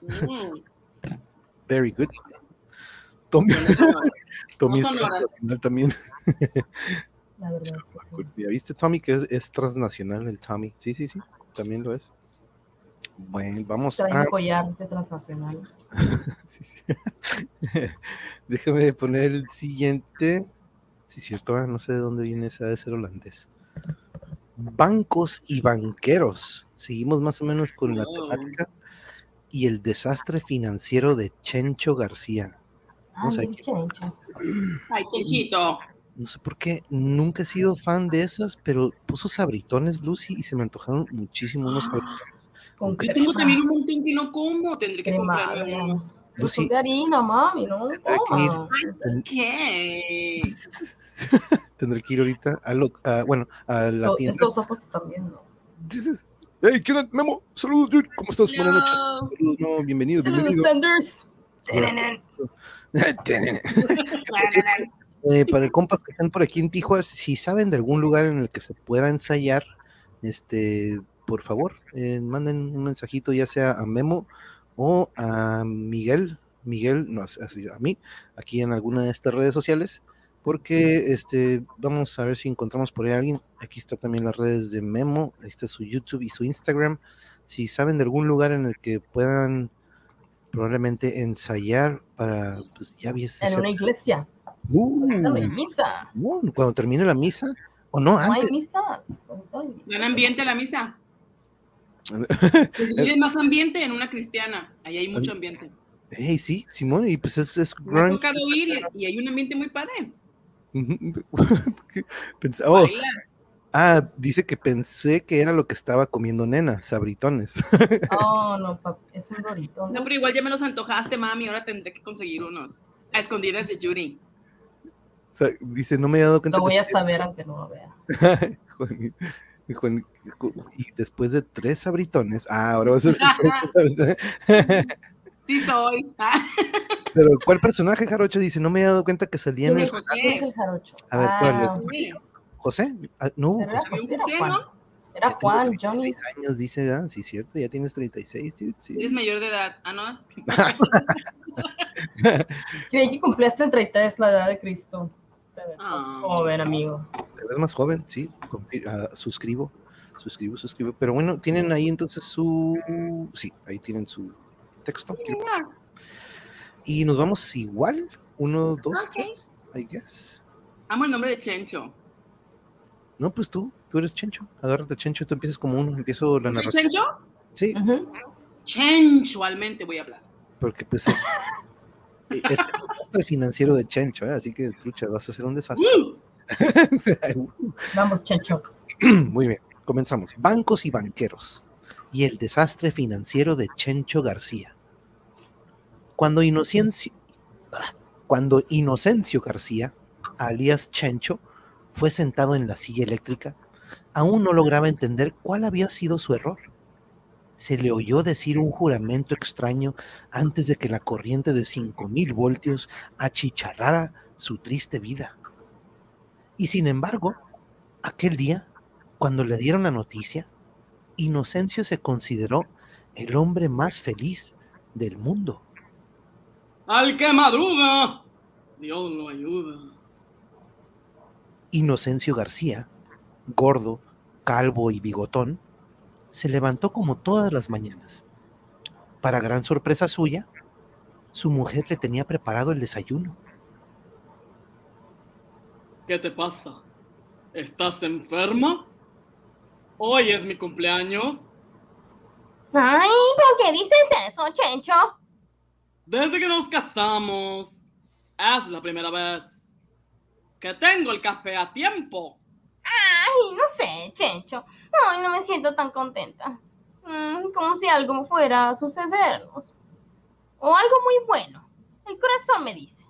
Speaker 2: Mm, <laughs>
Speaker 1: Very good. Tommy. <laughs> Tommy
Speaker 2: No
Speaker 1: es también. <laughs>
Speaker 3: La verdad es que sí.
Speaker 1: ¿Ya viste, Tommy, que es, es transnacional el Tommy? Sí, sí, sí. También lo es. Bueno, vamos
Speaker 3: Trae
Speaker 1: a...
Speaker 3: un collar de transnacional.
Speaker 1: Sí, sí. Déjame poner el siguiente. Sí, cierto, ah, no sé de dónde viene ese, ha de ser holandés. Bancos y banqueros. Seguimos más o menos con la temática. Y el desastre financiero de Chencho García. No sé
Speaker 3: Ay,
Speaker 1: qué-
Speaker 3: chencho.
Speaker 2: Ay, Chenchito.
Speaker 1: No sé por qué, nunca he sido fan de esas, pero puso sabritones Lucy y se me antojaron muchísimo unos sabritones.
Speaker 3: Con
Speaker 2: Yo tengo también un montón que no como. Tendré que comprarme uno.
Speaker 1: Lucy,
Speaker 3: de harina, mami, no
Speaker 1: Tendré que ir.
Speaker 3: coma.
Speaker 2: ¿Qué? <laughs>
Speaker 1: tendré que ir ahorita a, lo- a- bueno, a la tienda.
Speaker 3: Estos ojos también, ¿no?
Speaker 1: Dices, Hey, ¿qué onda, Memo? Saludos, dude. ¿Cómo estás? Buenas noches. Saludos, no, bienvenido,
Speaker 3: Saludos,
Speaker 1: bienvenido.
Speaker 3: Sanders.
Speaker 1: Eh, para el compas que están por aquí en Tijuana, si saben de algún lugar en el que se pueda ensayar, este, por favor, eh, manden un mensajito ya sea a Memo o a Miguel, Miguel, no, así, a mí, aquí en alguna de estas redes sociales, porque este, vamos a ver si encontramos por ahí a alguien. Aquí está también las redes de Memo, ahí está su YouTube y su Instagram. Si saben de algún lugar en el que puedan probablemente ensayar para, pues ya viese.
Speaker 3: En una iglesia.
Speaker 1: Uh,
Speaker 3: No misa.
Speaker 1: bueno, cuando termine la misa, o no,
Speaker 3: No hay
Speaker 1: antes.
Speaker 3: misas. hay misas.
Speaker 2: Dan ambiente la misa. Pues si quieres <laughs> más ambiente en una cristiana. Ahí hay mucho ambiente.
Speaker 1: Hey, sí, Simón, y pues es, es
Speaker 2: Me ha
Speaker 1: grunge.
Speaker 2: tocado ir y, y hay un ambiente muy padre. <laughs>
Speaker 1: Oh, ah, dice que pensé que era lo que estaba comiendo nena, sabritones.
Speaker 3: Oh, <laughs> no, papi, es un dorito.
Speaker 2: No,
Speaker 3: ¿no?
Speaker 2: pero igual ya me los antojaste, mami. Ahora tendré que conseguir unos. A escondidas de Yuri.
Speaker 1: O sea, dice, no me he dado cuenta.
Speaker 3: Lo voy
Speaker 1: que
Speaker 3: a saber aunque no lo vea.
Speaker 1: Y después de tres sabritones, ah, ahora va a ser. <laughs> <laughs>
Speaker 2: Sí soy. <laughs>
Speaker 1: Pero, ¿cuál personaje, Jarocho? Dice, no me he dado cuenta que salía en
Speaker 3: ¿Quién
Speaker 1: el.
Speaker 3: es,
Speaker 2: José.
Speaker 3: es el jarocho?
Speaker 1: A ver, ¿cuál
Speaker 3: Ah,
Speaker 2: Mire,
Speaker 1: José, ah, no, José,
Speaker 10: José, era Juan.
Speaker 11: ¿no?
Speaker 10: Era
Speaker 1: ya
Speaker 10: Juan,
Speaker 1: 36
Speaker 10: Johnny.
Speaker 1: años, dice, ah, sí, cierto, ya tienes 36, dude, sí.
Speaker 11: Eres mayor de edad. Ah, no.
Speaker 10: Creí que cumplías 33 la edad de Cristo. Te ves más
Speaker 11: Ah.
Speaker 10: joven, amigo.
Speaker 1: Te ves más joven, sí, ah, suscribo, suscribo, suscribo, pero bueno, tienen ahí entonces su, sí, ahí tienen su texto. Y nos vamos igual, uno, dos,
Speaker 12: Ok.
Speaker 1: tres, I guess.
Speaker 11: Amo el nombre de Chencho.
Speaker 1: No, pues tú, tú eres Chencho, agárrate Chencho, tú empiezas como uno, empiezo la
Speaker 11: ¿Soy
Speaker 1: narración.
Speaker 11: Chencho?
Speaker 1: Sí,
Speaker 10: Ujú.
Speaker 11: Chenchualmente voy a hablar.
Speaker 1: porque pues es, es el desastre financiero de Chencho, ¿eh? así que trucha, vas a hacer un desastre. <laughs>
Speaker 10: Vamos, Chencho. <clears throat>
Speaker 1: Muy bien, comenzamos. Bancos y banqueros y el desastre financiero de Chencho García. Cuando Inocencio, <clears throat> cuando Inocencio García, alias Chencho, fue sentado en la silla eléctrica, aún no lograba entender cuál había sido su error. Se le oyó decir un juramento extraño antes de que la corriente de 5000 voltios achicharrara su triste vida. Y sin embargo, aquel día, cuando le dieron la noticia, Inocencio se consideró el hombre más feliz del mundo.
Speaker 2: Al que madruga, Dios lo ayuda.
Speaker 1: Inocencio García, gordo, calvo y bigotón, se levantó como todas las mañanas. Para gran sorpresa suya, su mujer le tenía preparado el desayuno.
Speaker 2: ¿Qué te pasa? ¿Estás enferma? Hoy es mi cumpleaños.
Speaker 3: Ay, ¿por qué dices eso, Chencho?
Speaker 2: Desde que nos casamos, es la primera vez que tengo el café a tiempo.
Speaker 3: Ay, no sé, Chencho. Ay, no me siento tan contenta. Mm, como si algo fuera a sucedernos. O algo muy bueno. El corazón me dice.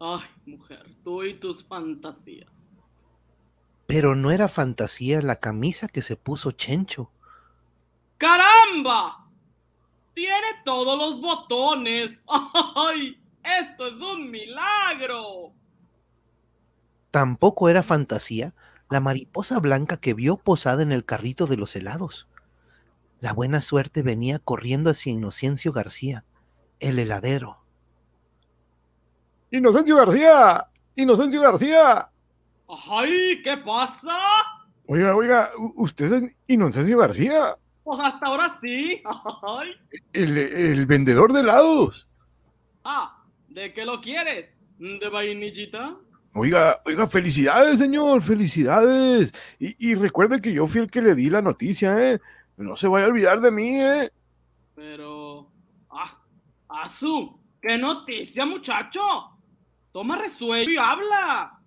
Speaker 2: Ay, mujer, tú y tus fantasías.
Speaker 1: Pero no era fantasía la camisa que se puso Chencho.
Speaker 2: ¡Caramba! Tiene todos los botones. ¡Ay! ¡Esto es un milagro!
Speaker 1: Tampoco era fantasía la mariposa blanca que vio posada en el carrito de los helados. La buena suerte venía corriendo hacia Inocencio García, el heladero.
Speaker 7: Inocencio García, Inocencio García.
Speaker 2: ¡Ay! ¿Qué pasa?
Speaker 7: Oiga, oiga, usted es Inocencio García,
Speaker 2: Pues hasta ahora sí. ¡Ay!
Speaker 7: el, el vendedor de helados.
Speaker 2: Ah, ¿de qué lo quieres? ¿De vainillita?
Speaker 7: Oiga, oiga, felicidades, señor, felicidades. Y, y recuerde que yo fui el que le di la noticia, ¿eh? No se vaya a olvidar de mí, ¿eh?
Speaker 2: Pero... ¡Ah! ¡Azu! ¿Qué noticia, muchacho? Toma resuello y habla.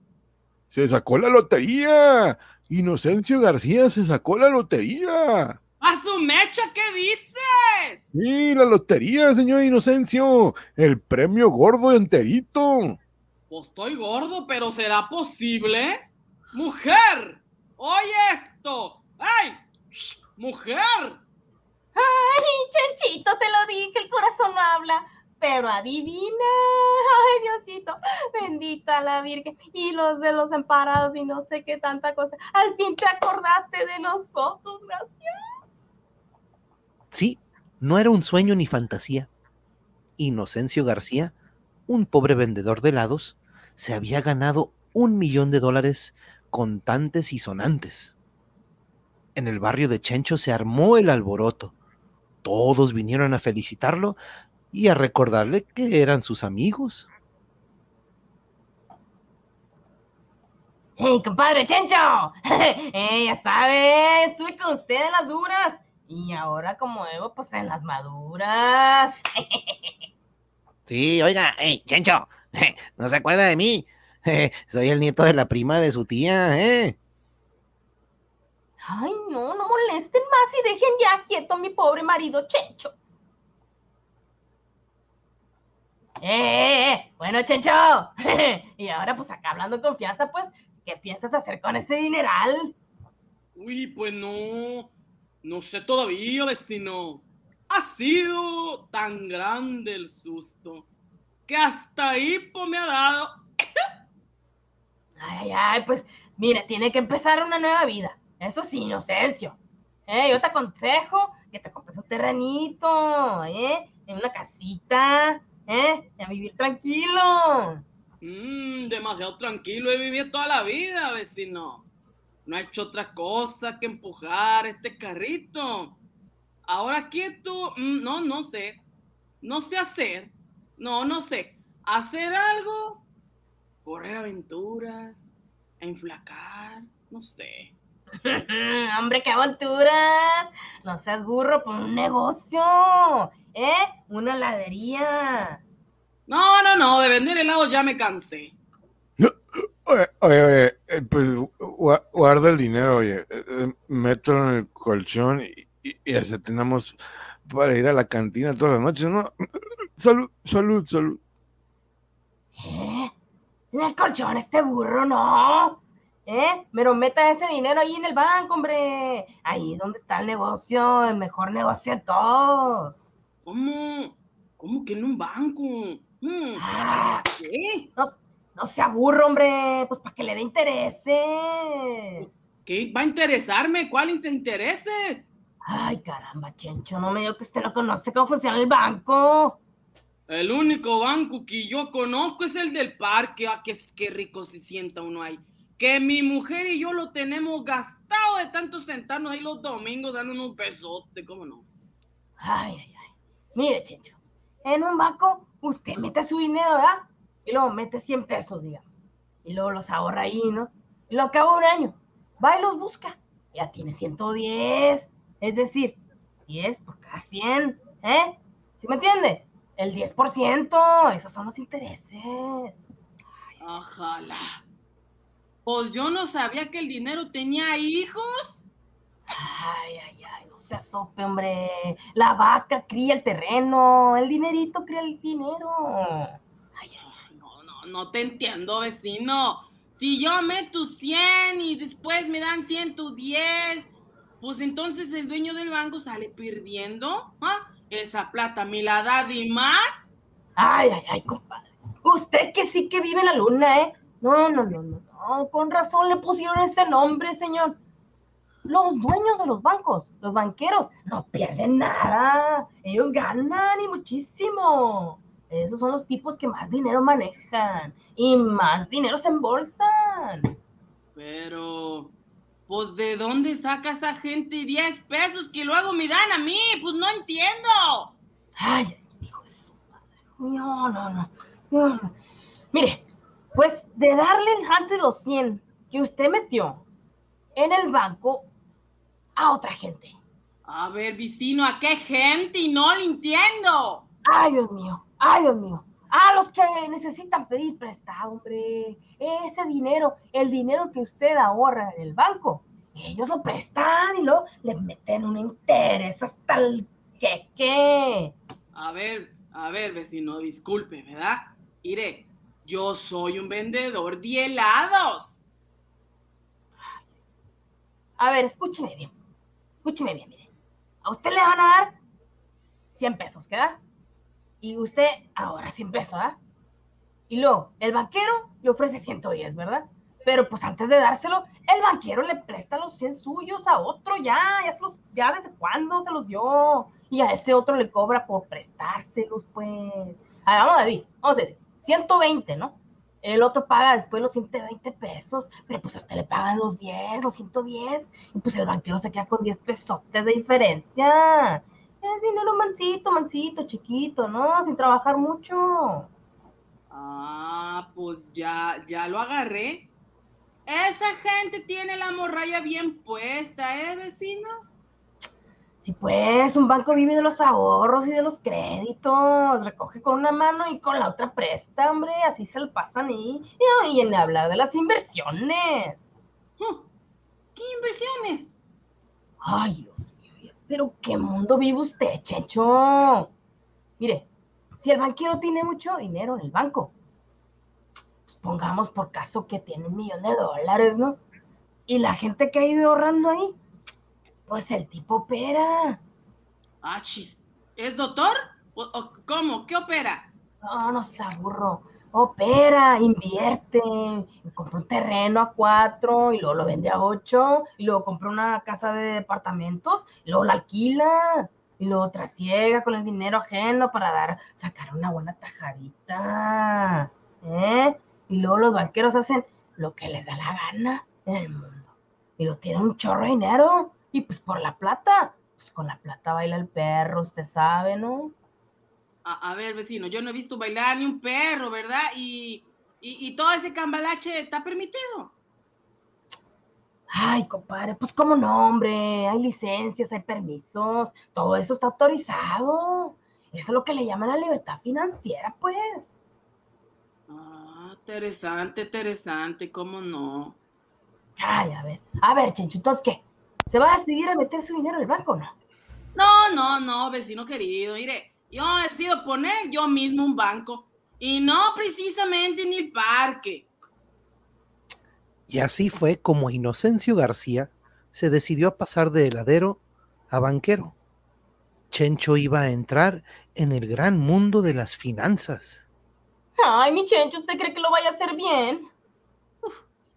Speaker 7: Se sacó la lotería. Inocencio García se sacó la lotería.
Speaker 2: ¡A su mecha, qué dices!
Speaker 7: Sí, la lotería, señor Inocencio. El premio gordo enterito.
Speaker 2: Pues estoy gordo, pero ¿será posible? ¡Mujer! ¡Oye esto! ¡Ay! ¡Mujer!
Speaker 3: Ay, Chenchito, te lo dije, el corazón no habla. Pero adivina. Ay, Diosito, bendita la Virgen. Y los de los emparados y no sé qué tanta cosa. Al fin te acordaste de nosotros, gracias.
Speaker 1: Sí, no era un sueño ni fantasía. Inocencio García, un pobre vendedor de helados, se había ganado un millón de dólares contantes y sonantes. En el barrio de Chencho se armó el alboroto. Todos vinieron a felicitarlo y a recordarle que eran sus amigos.
Speaker 10: ¡Hey, compadre Chencho! <laughs> Eh, ya sabes, estuve con usted en las duras. Y ahora, como Evo, pues en las maduras. <laughs>
Speaker 1: Sí, oiga, hey, Chencho, <laughs> ¿no se acuerda de mí? <laughs> Soy el nieto de la prima de su tía, ¿eh?
Speaker 3: Ay, no, no molesten más y dejen ya quieto a mi pobre marido Chencho.
Speaker 10: ¡Eh, eh, eh! Bueno, Chencho. <laughs> y ahora, pues acá hablando de confianza, pues, ¿qué piensas hacer con ese dineral?
Speaker 2: Uy, pues no. No sé todavía, vecino. Ha sido tan grande el susto que hasta hipo me ha dado.
Speaker 10: Ay,
Speaker 3: Ay, ay, pues mire, tiene que empezar una nueva vida. Eso sí, Inocencio. Eh, yo te aconsejo que te compres un terrenito, ¿eh? En una casita, ¿eh? Y a vivir tranquilo.
Speaker 2: Mmm, demasiado tranquilo he vivido toda la vida, vecino. No ha hecho otra cosa que empujar este carrito. Ahora quieto, mm, no, no sé. No sé hacer. No, no sé. Hacer algo, correr aventuras, enflacar, no sé. <laughs>
Speaker 3: Hombre, qué aventuras. No seas burro por un negocio. ¿Eh? Una heladería.
Speaker 2: No, no, no, de vender helado ya me cansé. <laughs>
Speaker 7: Oye, oye, oye, eh, pues gua- guarda el dinero, oye, eh, eh, mételo en el colchón y, y, y así tenemos para ir a la cantina todas las noches, ¿no? <clears throat> Salud, salud, salud.
Speaker 3: ¿Eh? El colchón, este burro, no. ¿Eh? Pero meta ese dinero ahí en el banco, hombre. Ahí es donde está el negocio, el mejor negocio de todos.
Speaker 2: ¿Cómo? ¿Cómo que en un banco? Mm,
Speaker 3: Ah,
Speaker 2: ¿Qué?
Speaker 3: no, no sea burro, hombre. Pues para que le dé intereses.
Speaker 2: ¿Qué va a interesarme? ¿Cuáles intereses?
Speaker 3: Ay, caramba, Chencho, no me digo que usted no conoce cómo funciona el banco.
Speaker 2: El único banco que yo conozco es el del parque. Ah, qué, qué rico se sienta uno ahí. Que mi mujer y yo lo tenemos gastado de tanto sentarnos ahí los domingos dando unos besotes, ¿cómo no?
Speaker 3: Ay, ay, ay. Mire, Chencho, en un banco usted mete su dinero, ¿verdad? Y luego mete 100 pesos, digamos. Y luego los ahorra ahí, ¿no? Y luego acaba un año. Va y los busca. Ya tiene 110. Es decir, 10 por cada 100. ¿Eh? ¿Sí me entiende? El 10%. Esos son los intereses.
Speaker 2: Ojalá. Pues yo no sabía que el dinero tenía hijos.
Speaker 3: Ay, ay, ay, no se asope, hombre. La vaca cría el terreno. El dinerito cría el dinero. Ay, ay,
Speaker 2: No, no, no te entiendo, vecino. Si yo meto 100 y después me dan 110, pues entonces el dueño del banco sale perdiendo. ¿Ah? Esa plata me la da de más.
Speaker 3: Ay, ay, ay, compadre. Usted que sí que vive en la luna, ¿eh? No, no, no, no, no. Con razón le pusieron ese nombre, señor. Los dueños de los bancos, los banqueros, no pierden nada. Ellos ganan y muchísimo. Esos son los tipos que más dinero manejan y más dinero se embolsan.
Speaker 2: Pero, pues, ¿de dónde saca esa gente 10 pesos que luego me dan a mí? Pues no entiendo.
Speaker 3: Ay, hijo de su madre. No, no, no. Mire, pues de darle antes los 100 que usted metió en el banco a otra gente.
Speaker 2: A ver, vecino, ¿a qué gente? Y no lo entiendo.
Speaker 3: Ay, Dios mío, ay, Dios mío. A los que necesitan pedir prestado, hombre. Ese dinero, el dinero que usted ahorra en el banco, ellos lo prestan y luego le meten un interés hasta el queque.
Speaker 2: A ver, a ver, vecino, disculpe, ¿verdad? Mire, yo soy un vendedor de helados.
Speaker 3: A ver, escúcheme bien. Escúcheme bien, mire. A usted le van a dar 100 pesos, ¿queda? Y usted ahora 100 pesos, ¿ah? Y luego, el banquero le ofrece 110, ¿verdad? Pero pues antes de dárselo, el banquero le presta los 100 suyos a otro ya, ya, se los, ya desde cuándo se los dio. Y a ese otro le cobra por prestárselos, pues. A ver, vamos decir, vamos a decir, 120, ¿no? El otro paga después los 120 pesos, pero pues a usted le pagan los 10, los 110, y pues el banquero se queda con 10 pesotes de diferencia. Es dinero mansito, mansito, chiquito, ¿no? Sin trabajar mucho.
Speaker 2: Ah, pues ya, ya lo agarré. Esa gente tiene la morralla bien puesta, ¿eh, vecino?
Speaker 3: Sí, pues, un banco vive de los ahorros y de los créditos. Recoge con una mano y con la otra presta, hombre. Así se lo pasan ahí. Y, y en hablar de las inversiones.
Speaker 2: ¿Qué inversiones?
Speaker 3: Ay, Dios. Pero qué mundo vive usted, Checho. Mire, si el banquero tiene mucho dinero en el banco, pues pongamos por caso que tiene un millón de dólares, ¿no? Y la gente que ha ido ahorrando ahí, pues el tipo opera.
Speaker 2: Ah. ¿Es doctor? ¿O, o cómo? ¿Qué opera?
Speaker 3: No, no se aburro. Opera, invierte, compra un terreno a cuatro y luego lo vende a ocho y luego compra una casa de departamentos y luego la alquila y luego trasiega con el dinero ajeno para dar, sacar una buena tajadita, ¿eh? Y luego los banqueros hacen lo que les da la gana en el mundo y lo tienen un chorro de dinero y pues por la plata, pues con la plata baila el perro, usted sabe, ¿no?
Speaker 2: A, a ver, vecino, yo no he visto bailar ni un perro, ¿verdad? Y, y, y todo ese cambalache está permitido.
Speaker 3: Ay, compadre, pues cómo no, hombre, hay licencias, hay permisos, todo eso está autorizado. Eso es lo que le llaman la libertad financiera, pues.
Speaker 2: Ah, interesante, interesante, ¿cómo no?
Speaker 3: Ay, a ver, a ver, Chencho, entonces, ¿qué? ¿Se va a decidir a meter su dinero en el banco o no?
Speaker 2: No, no, no, vecino querido, mire, yo decido poner yo mismo un banco y no precisamente en el parque.
Speaker 1: Y así fue como Inocencio García se decidió a pasar de heladero a banquero. Chencho iba a entrar en el gran mundo de las finanzas.
Speaker 3: Ay, mi Chencho, ¿usted cree que lo vaya a hacer bien?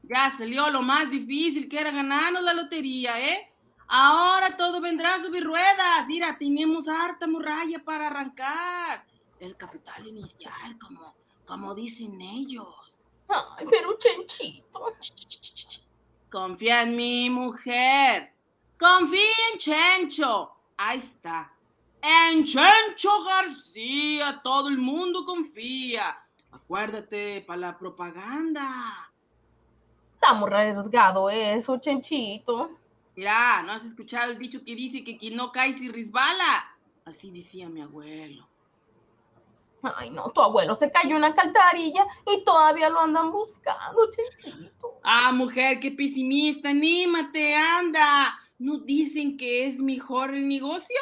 Speaker 2: Ya salió lo más difícil que era ganarnos la lotería, ¿eh? Ahora todo vendrá a subir ruedas. Mira, tenemos harta muralla para arrancar. El capital inicial, como, como dicen ellos.
Speaker 3: Ay, pero Chenchito.
Speaker 2: Confía en mi mujer. Confía en Chencho. Ahí está. En Chencho García. Todo el mundo confía. Acuérdate para la propaganda.
Speaker 3: Está muy arriesgado eso, Chenchito.
Speaker 2: Mira, ¿no has escuchado el dicho que dice que quien no cae se resbala? Así decía mi abuelo.
Speaker 3: Ay, no, tu abuelo se cayó en una alcantarilla y todavía lo andan buscando, Chenchito.
Speaker 2: Ah, mujer, qué pesimista, anímate, anda. ¿No dicen que es mejor el negocio?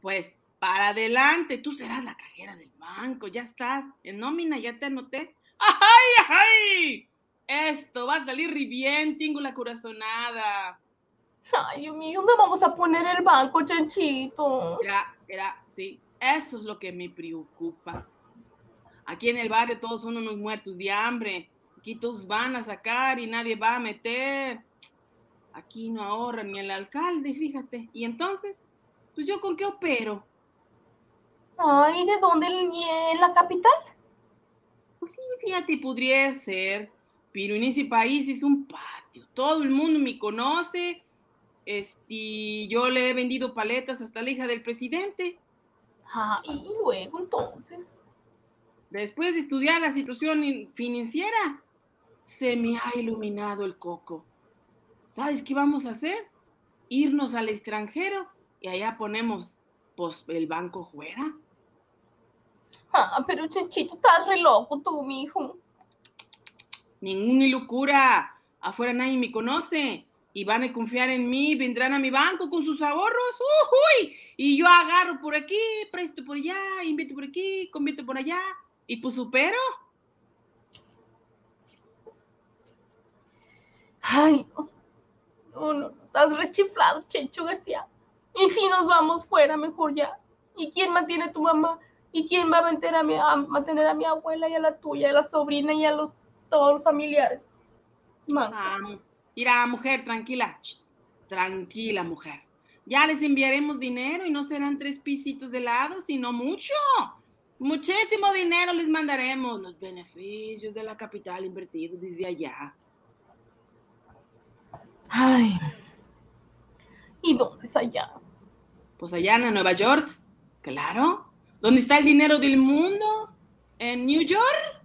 Speaker 2: Pues, para adelante, tú serás la cajera del banco, ya estás, en nómina, ya te anoté. ¡Ay, ay! Esto va a salir bien, tengo la corazonada.
Speaker 3: Ay, Dios mío, ¿dónde vamos a poner el banco, Chenchito?
Speaker 2: Era, era, sí, eso es lo que me preocupa. Aquí en el barrio todos son unos muertos de hambre. Aquí todos van a sacar y nadie va a meter. Aquí no ahorra ni el alcalde, fíjate. Y entonces, pues yo con qué opero.
Speaker 3: Ay, ¿de dónde? ¿En la capital?
Speaker 2: Pues sí, fíjate, podría ser. Pero en ese país es un patio. Todo el mundo me conoce. Este, yo le he vendido paletas hasta la hija del presidente.
Speaker 3: Ah, y luego entonces.
Speaker 2: Después de estudiar la situación financiera, se me ha iluminado el coco. ¿Sabes qué vamos a hacer? Irnos al extranjero y allá ponemos pues, el banco fuera.
Speaker 3: Ah, pero Chenchito, estás re loco tú, mijo.
Speaker 2: Ninguna locura. Afuera nadie me conoce. Y van a confiar en mí, vendrán a mi banco con sus ahorros. ¡Uy! Y yo agarro por aquí, presto por allá, invito por aquí, convierto por allá. Y pues supero.
Speaker 3: Ay, no. No, no. Estás rechiflado, Chencho García. ¿Y si nos vamos fuera mejor ya? ¿Y quién mantiene a tu mamá? ¿Y quién va a mantener a mi, a mantener a mi abuela y a la tuya, a la sobrina y a los todos los familiares? Mancos.
Speaker 2: Mira, mujer, tranquila. Shh, tranquila, mujer. Ya les enviaremos dinero y no serán tres pisitos de helado, sino mucho. Muchísimo dinero les mandaremos. Los beneficios de la capital invertidos desde allá.
Speaker 3: Ay. ¿Y dónde es allá?
Speaker 2: Pues allá en Nueva York, claro. ¿Dónde está el dinero del mundo? ¿En New York? <laughs>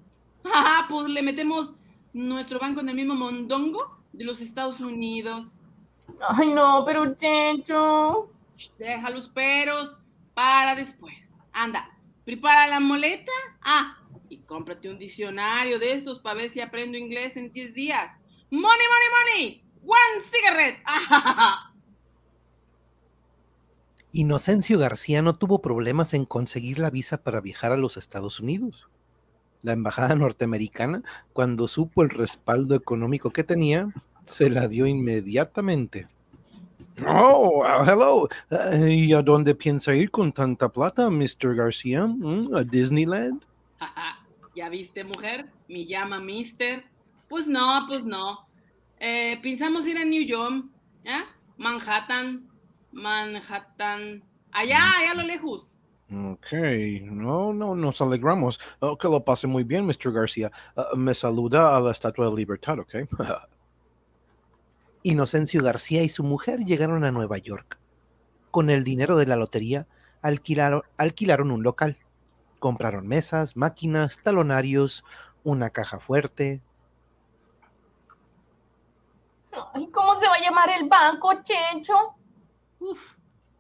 Speaker 2: Ah, pues le metemos nuestro banco en el mismo mondongo de los Estados Unidos.
Speaker 3: Ay, no, pero Chencho.
Speaker 2: Deja los peros para después. Anda, prepara la moleta. Ah, y cómprate un diccionario de esos para ver si aprendo inglés en 10 días. Money, money, money. One cigarette. <laughs>
Speaker 1: Inocencio García no tuvo problemas en conseguir la visa para viajar a los Estados Unidos. La embajada norteamericana, cuando supo el respaldo económico que tenía, se la dio inmediatamente. Oh, hello. Uh, ¿Y a dónde piensa ir con tanta plata, Mr. García? ¿Mm? ¿A Disneyland?
Speaker 2: ¿Ya viste, mujer? Me llama Mister. Pues no, pues no. Eh, pensamos ir a New York, ¿eh? Manhattan, Manhattan, allá, allá a lo lejos.
Speaker 7: Ok, no, no, nos alegramos. Oh, que lo pase muy bien, Mr. García. Uh, me saluda a la Estatua de Libertad, ¿ok? <laughs>
Speaker 1: Inocencio García y su mujer llegaron a Nueva York. Con el dinero de la lotería, alquilaron, alquilaron un local. Compraron mesas, máquinas, talonarios, una caja fuerte.
Speaker 3: Ay, ¿cómo se va a llamar el banco, Chencho?
Speaker 2: Uf,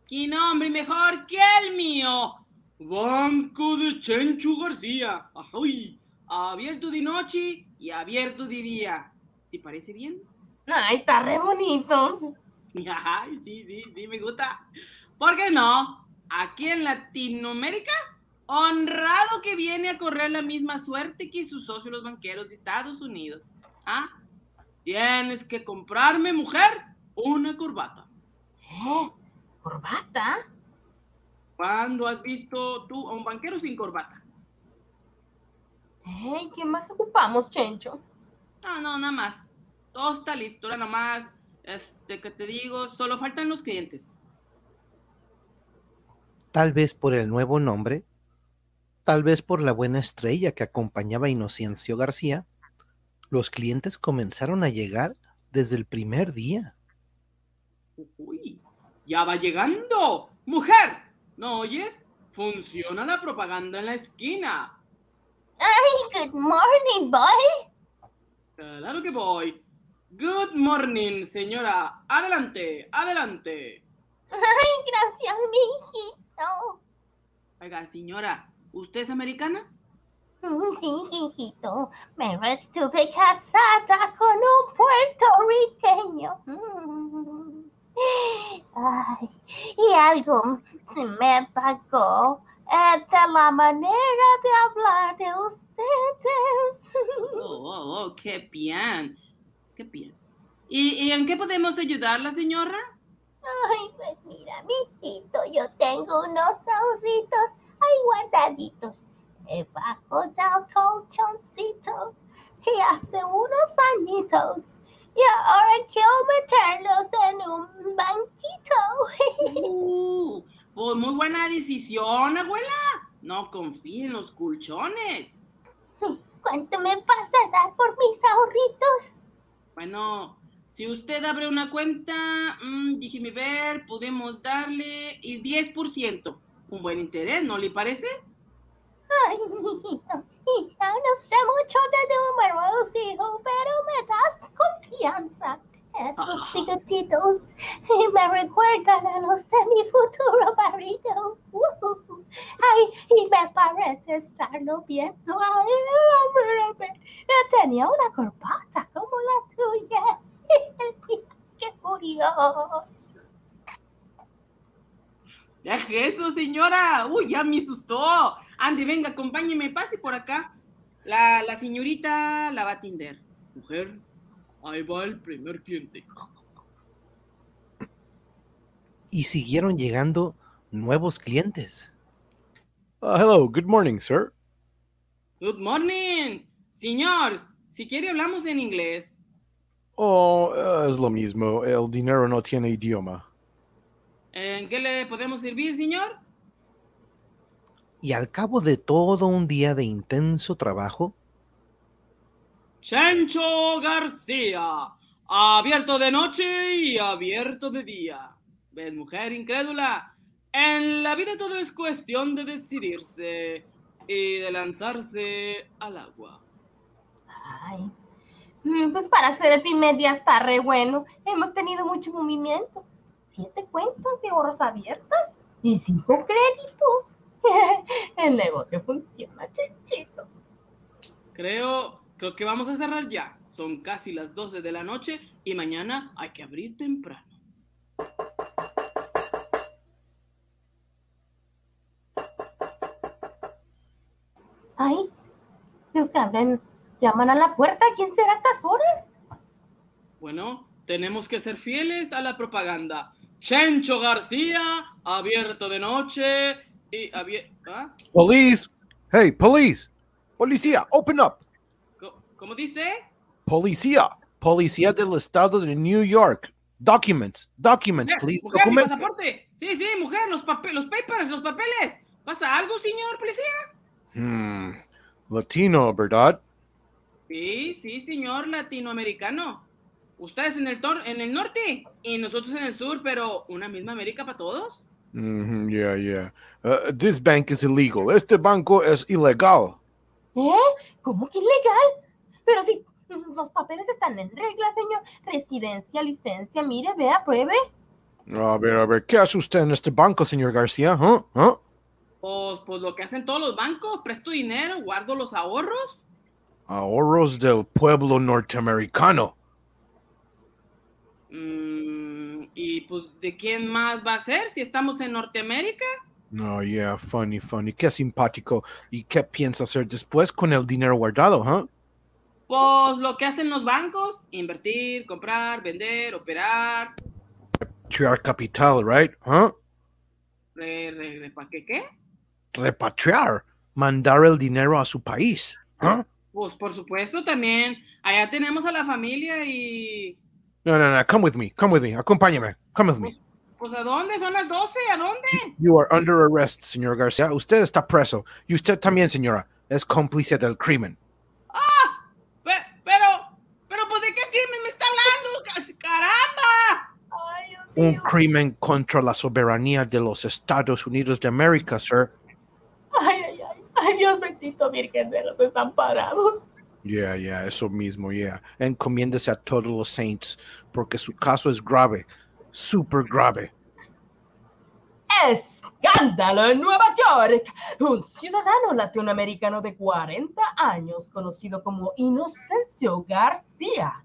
Speaker 2: qué nombre mejor que el mío. Banco de Chencho García. Ay, abierto de noche y abierto de día. ¿Te parece bien?
Speaker 3: Ay, está re bonito.
Speaker 2: Ay, sí, sí, sí, me gusta. ¿Por qué no? Aquí en Latinoamérica, honrado que viene a correr la misma suerte que sus socios los banqueros de Estados Unidos. ¿Ah? Tienes que comprarme, mujer, una corbata.
Speaker 3: ¿Eh? ¿Corbata?
Speaker 2: ¿Cuándo has visto tú a un banquero sin corbata?
Speaker 3: Hey, ¿qué más ocupamos, Chencho?
Speaker 2: No, no, nada más. Todo está listo, nada más. Este, que te digo, solo faltan los clientes.
Speaker 1: Tal vez por el nuevo nombre, tal vez por la buena estrella que acompañaba a Inocencio García, los clientes comenzaron a llegar desde el primer día.
Speaker 2: Uy, ya va llegando. Mujer, ¿no oyes? Funciona la propaganda en la esquina.
Speaker 5: Ay, good morning, boy.
Speaker 2: Claro que voy. Good morning, señora. Adelante, adelante.
Speaker 5: Ay, gracias, mi hijito.
Speaker 2: Oiga, señora, ¿usted es americana?
Speaker 5: Mm, Sí, hijito, pero estuve casada con un puertorriqueño. Ay, y algo se me pagó eh, de la manera de hablar de ustedes.
Speaker 2: Oh, oh, oh, qué bien. Qué bien. ¿Y, y en qué podemos ayudarla, señora?
Speaker 5: Ay, pues mira, mijito, yo tengo unos ahorritos ahí guardaditos debajo del colchoncito y hace unos añitos. Y ahora quiero meterlos en un banquito.
Speaker 2: Uh, pues muy buena decisión, abuela. No confíe en los colchones.
Speaker 5: ¿Cuánto me vas a dar por mis ahorritos?
Speaker 2: Bueno, si usted abre una cuenta, mm, déjeme ver, podemos darle el 10%. Un buen interés, ¿no le parece?
Speaker 5: Ay, <laughs> mijito, y ya no sé mucho de números, hijo, pero me das confianza. Esos bigotitos eh, me recuerdan a los de mi futuro marido. Uh, ay, y me parece estarlo viendo. Ay, hombre, no tenía una corbata como la tuya. ¡Qué curioso!
Speaker 2: Deje eso, señora. Uy, ya me asustó. Andy, venga, acompáñeme, pase por acá. La, la señorita la va a atender. Mujer, ahí va el primer cliente.
Speaker 1: Y siguieron llegando nuevos clientes.
Speaker 7: Uh, hello, good morning, sir.
Speaker 2: Good morning. Señor, si quiere hablamos en inglés.
Speaker 7: Oh, uh, es lo mismo. El dinero no tiene idioma.
Speaker 2: ¿En qué le podemos servir, señor?
Speaker 1: Y al cabo de todo un día de intenso trabajo,
Speaker 2: Chencho García, abierto de noche y abierto de día. ¿Ves, mujer incrédula? En la vida todo es cuestión de decidirse y de lanzarse al agua.
Speaker 3: Ay, mm, pues para ser el primer día está re bueno. Hemos tenido mucho movimiento. Siete cuentas de ahorros abiertas y cinco créditos. <laughs> El negocio funciona, chenchito.
Speaker 2: Creo, creo que vamos a cerrar ya. Son casi las 12 de la noche y mañana hay que abrir temprano.
Speaker 3: Ay, creo que abren, llaman a la puerta. ¿Quién será a estas horas?
Speaker 2: Bueno, tenemos que ser fieles a la propaganda. Chencho García, abierto de noche y abierto...
Speaker 7: Police! Hey, police! Policía, open up.
Speaker 2: ¿Cómo dice?
Speaker 7: Policía, policía del estado de New York. Documents, documents,
Speaker 2: Mujer,
Speaker 7: please.
Speaker 2: mujer, pasaporte. Sí, sí, mujer, los, pape- los papers, los papeles. ¿Pasa algo, señor policía?
Speaker 7: Hmm, Latino, ¿verdad?
Speaker 2: Sí, sí, señor latinoamericano. Ustedes en el, tor- en el norte y nosotros en el sur, pero una misma América para todos.
Speaker 7: Mhm, yeah, yeah. Uh, this bank is illegal. Este banco es ilegal.
Speaker 3: ¿Eh? ¿Cómo que ilegal? Pero si los papeles están en regla, señor. Residencia, licencia, mire, vea, pruebe.
Speaker 7: A ver, a ver, ¿qué hace usted en este banco, señor García? ¿Ah? ¿Ah?
Speaker 2: Pues, pues lo que hacen todos los bancos, presto dinero, guardo los ahorros.
Speaker 7: Ahorros del pueblo norteamericano.
Speaker 2: Mm, y pues, ¿de quién más va a ser si estamos en Norteamérica?
Speaker 7: No, yeah, funny, funny. Qué simpático. ¿Y qué piensa hacer después con el dinero guardado, huh?
Speaker 2: Pues lo que hacen los bancos, invertir, comprar, vender, operar,
Speaker 7: Repatriar capital, right? Huh?
Speaker 2: re, re, re- ¿pa' qué qué?
Speaker 7: Repatriar. Mandar el dinero a su país. Huh?
Speaker 2: Pues por supuesto también, allá tenemos a la familia y...
Speaker 7: No, no, no. Come with me. Come with me. Acompáñame. Come with me.
Speaker 2: Pues ¿a dónde? Son las 12, ¿a dónde?
Speaker 7: You are under arrest, señor García. Usted está preso. Y usted también, señora. Es cómplice del crimen.
Speaker 2: Pe- Pero, pero pues ¿de qué crimen me está hablando? Ca- ¡Caramba!
Speaker 3: Ay,
Speaker 7: Un crimen contra la soberanía de los Estados Unidos de América, sir.
Speaker 3: Ay, ay, ay. Ay, Dios bendito, Virgen de los Desamparados.
Speaker 7: Yeah, yeah, eso mismo, yeah. Encomiéndese a todos los saints, porque su caso es grave, súper grave.
Speaker 3: Escándalo en Nueva York. Un ciudadano latinoamericano de 40 años, conocido como Inocencio García,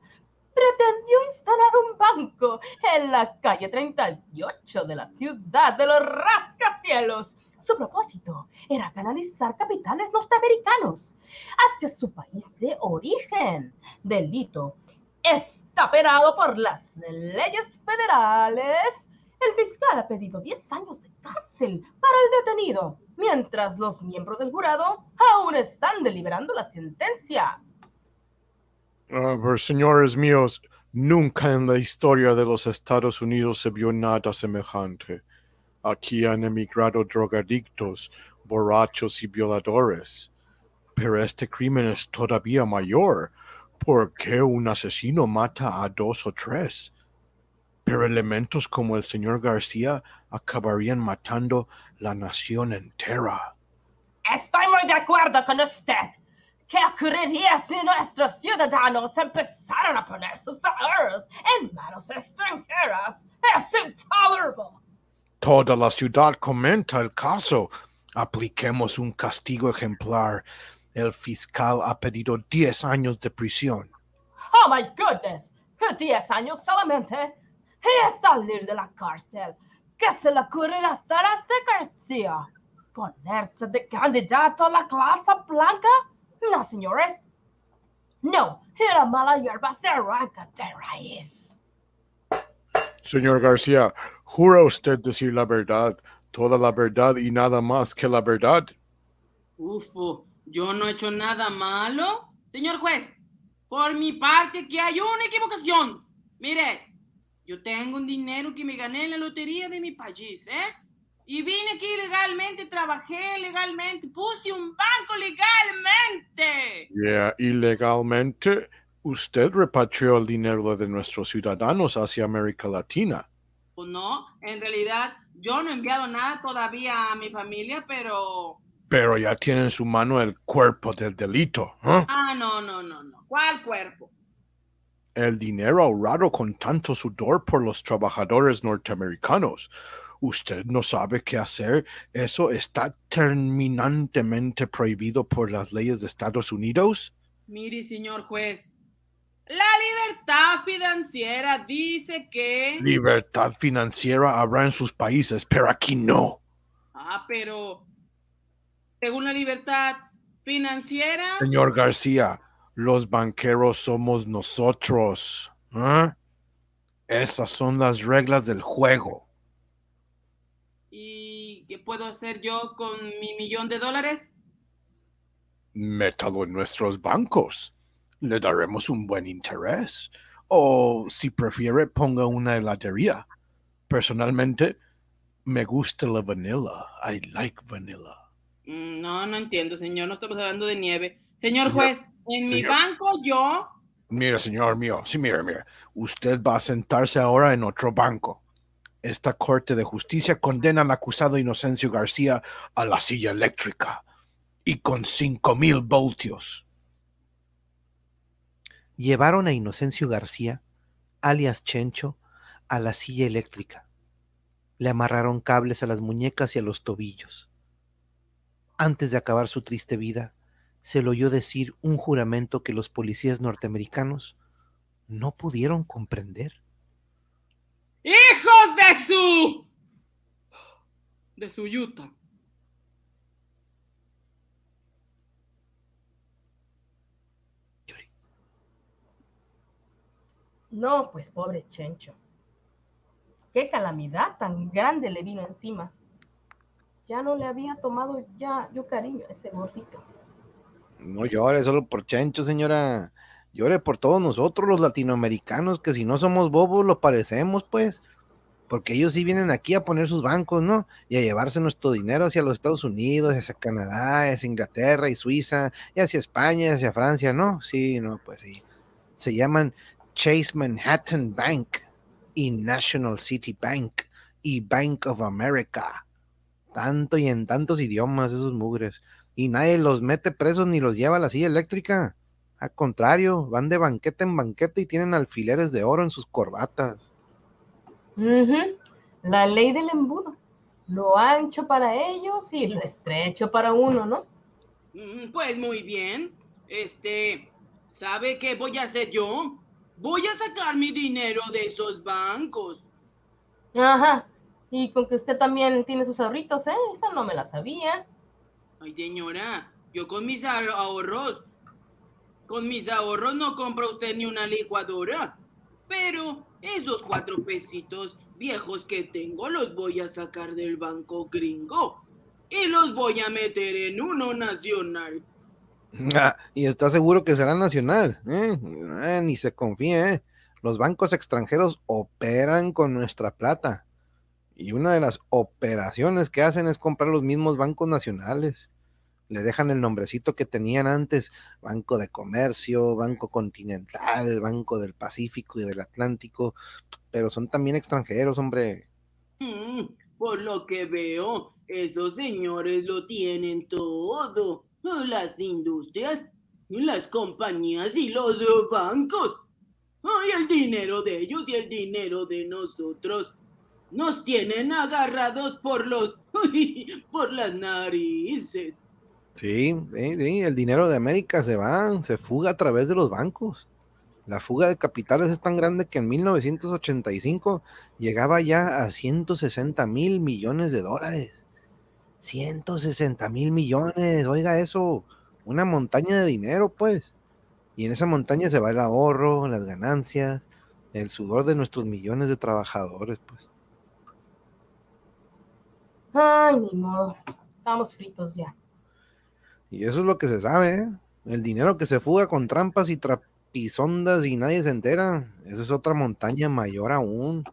Speaker 3: pretendió instalar un banco en la calle 38 de la ciudad de los rascacielos. Su propósito era canalizar capitales norteamericanos hacia su país de origen. Delito está penado por las leyes federales. El fiscal ha pedido 10 años de cárcel para el detenido, mientras los miembros del jurado aún están deliberando la sentencia.
Speaker 7: A ver, señores míos, nunca en la historia de los Estados Unidos se vio nada semejante. Aquí han emigrado drogadictos, borrachos y violadores. Pero este crimen es todavía mayor. ¿Por qué un asesino mata a dos o tres? Pero elementos como el señor García acabarían matando la nación entera.
Speaker 3: Estoy muy de acuerdo con usted. ¿Qué ocurriría si nuestros ciudadanos empezaran a poner sus ahorros en manos extranjeras? Es intolerable.
Speaker 7: Toda la ciudad comenta el caso. Apliquemos un castigo ejemplar. El fiscal ha pedido 10 años de prisión.
Speaker 3: Oh my goodness. 10 años solamente. Y salir de la cárcel. ¿Qué se le ocurrirá a ese García? ¿Ponerse de candidato a la clase blanca? No, señores. No, la mala hierba se arranca de raíz.
Speaker 7: Señor García, ¿jura usted decir la verdad, toda la verdad y nada más que la verdad?
Speaker 2: Ufo, yo no he hecho nada malo. Señor juez, por mi parte aquí hay una equivocación. Mire, yo tengo un dinero que me gané en la lotería de mi país, ¿eh? Y vine aquí legalmente, trabajé legalmente, puse un banco legalmente.
Speaker 7: Yeah, ilegalmente, usted repatrió el dinero de nuestros ciudadanos hacia América Latina.
Speaker 2: Pues no, en realidad yo no he enviado nada todavía a mi familia, pero...
Speaker 7: Pero ya tiene en su mano el cuerpo del delito. ¿eh?
Speaker 2: Ah, no, no, no, no. ¿Cuál cuerpo?
Speaker 7: El dinero ahorrado con tanto sudor por los trabajadores norteamericanos. Usted no sabe qué hacer. Eso está terminantemente prohibido por las leyes de Estados Unidos.
Speaker 2: Mire, señor juez, la libertad financiera dice que...
Speaker 7: Libertad financiera habrá en sus países, pero aquí no.
Speaker 2: Ah, pero según la libertad financiera,
Speaker 7: Señor García, los banqueros somos nosotros. ¿eh? Esas son las reglas del juego.
Speaker 2: ¿y qué puedo hacer yo con mi millón de dólares?
Speaker 7: métalo en nuestros bancos. Le daremos un buen interés. O si prefiere, ponga una heladería. Personalmente, me gusta la vanilla. I like vanilla.
Speaker 13: Mm, No, no entiendo, señor. No estamos hablando de nieve. Señor,
Speaker 7: Señor,
Speaker 13: juez, en mi banco yo.
Speaker 7: Mira, señor mío, sí, mira, mira. Usted va a sentarse ahora en otro banco. Esta Corte de Justicia condena al acusado Inocencio García a la silla eléctrica y con cinco mil voltios.
Speaker 1: Llevaron a Inocencio García, alias Chencho, a la silla eléctrica. Le amarraron cables a las muñecas y a los tobillos. Antes de acabar su triste vida, se le oyó decir un juramento que los policías norteamericanos no pudieron comprender.
Speaker 2: ¡Hijos de su! De su yuta.
Speaker 3: No, pues pobre Chencho. Qué calamidad tan grande le vino encima. Ya no le había tomado ya yo cariño a ese gordito.
Speaker 1: No llore solo por Chencho, señora. Llore por todos nosotros, los latinoamericanos, que si no somos bobos, lo parecemos, pues. Porque ellos sí vienen aquí a poner sus bancos, ¿no? Y a llevarse nuestro dinero hacia los Estados Unidos, hacia Canadá, hacia Inglaterra y Suiza, y hacia España, hacia Francia, ¿no? Sí, no, pues sí. Se llaman Chase Manhattan Bank y National City Bank y Bank of America. Tanto y en tantos idiomas esos mugres. Y nadie los mete presos ni los lleva a la silla eléctrica. Al contrario, van de banqueta en banqueta y tienen alfileres de oro en sus corbatas.
Speaker 3: La ley del embudo. Lo ancho para ellos y lo estrecho para uno, ¿no?
Speaker 2: Mm, Pues muy bien. Este, ¿sabe qué voy a hacer yo? Voy a sacar mi dinero de esos bancos.
Speaker 3: Ajá. Y con que usted también tiene sus ahorritos, ¿eh? Esa no me la sabía.
Speaker 2: Ay, señora, yo con mis ahor- ahorros, con mis ahorros no compra usted ni una licuadora. Pero esos cuatro pesitos viejos que tengo los voy a sacar del banco gringo y los voy a meter en uno nacional.
Speaker 1: Ah, y está seguro que será nacional. ¿eh? Eh, ni se confíe. ¿eh? Los bancos extranjeros operan con nuestra plata. Y una de las operaciones que hacen es comprar los mismos bancos nacionales. Le dejan el nombrecito que tenían antes, Banco de Comercio, Banco Continental, Banco del Pacífico y del Atlántico, pero son también extranjeros, hombre.
Speaker 2: Mm, por lo que veo, esos señores lo tienen todo. Las industrias, las compañías y los bancos. Ay, el dinero de ellos y el dinero de nosotros. Nos tienen agarrados por los... <laughs> por las narices.
Speaker 1: Sí, sí, sí, el dinero de América se va, se fuga a través de los bancos. La fuga de capitales es tan grande que en 1985 llegaba ya a 160 mil millones de dólares. 160 mil millones, oiga eso, una montaña de dinero, pues. Y en esa montaña se va el ahorro, las ganancias, el sudor de nuestros millones de trabajadores, pues.
Speaker 3: Ay, ni modo. Estamos fritos ya.
Speaker 1: Y eso es lo que se sabe, ¿eh? El dinero que se fuga con trampas y trapisondas y nadie se entera. Esa es otra montaña mayor aún.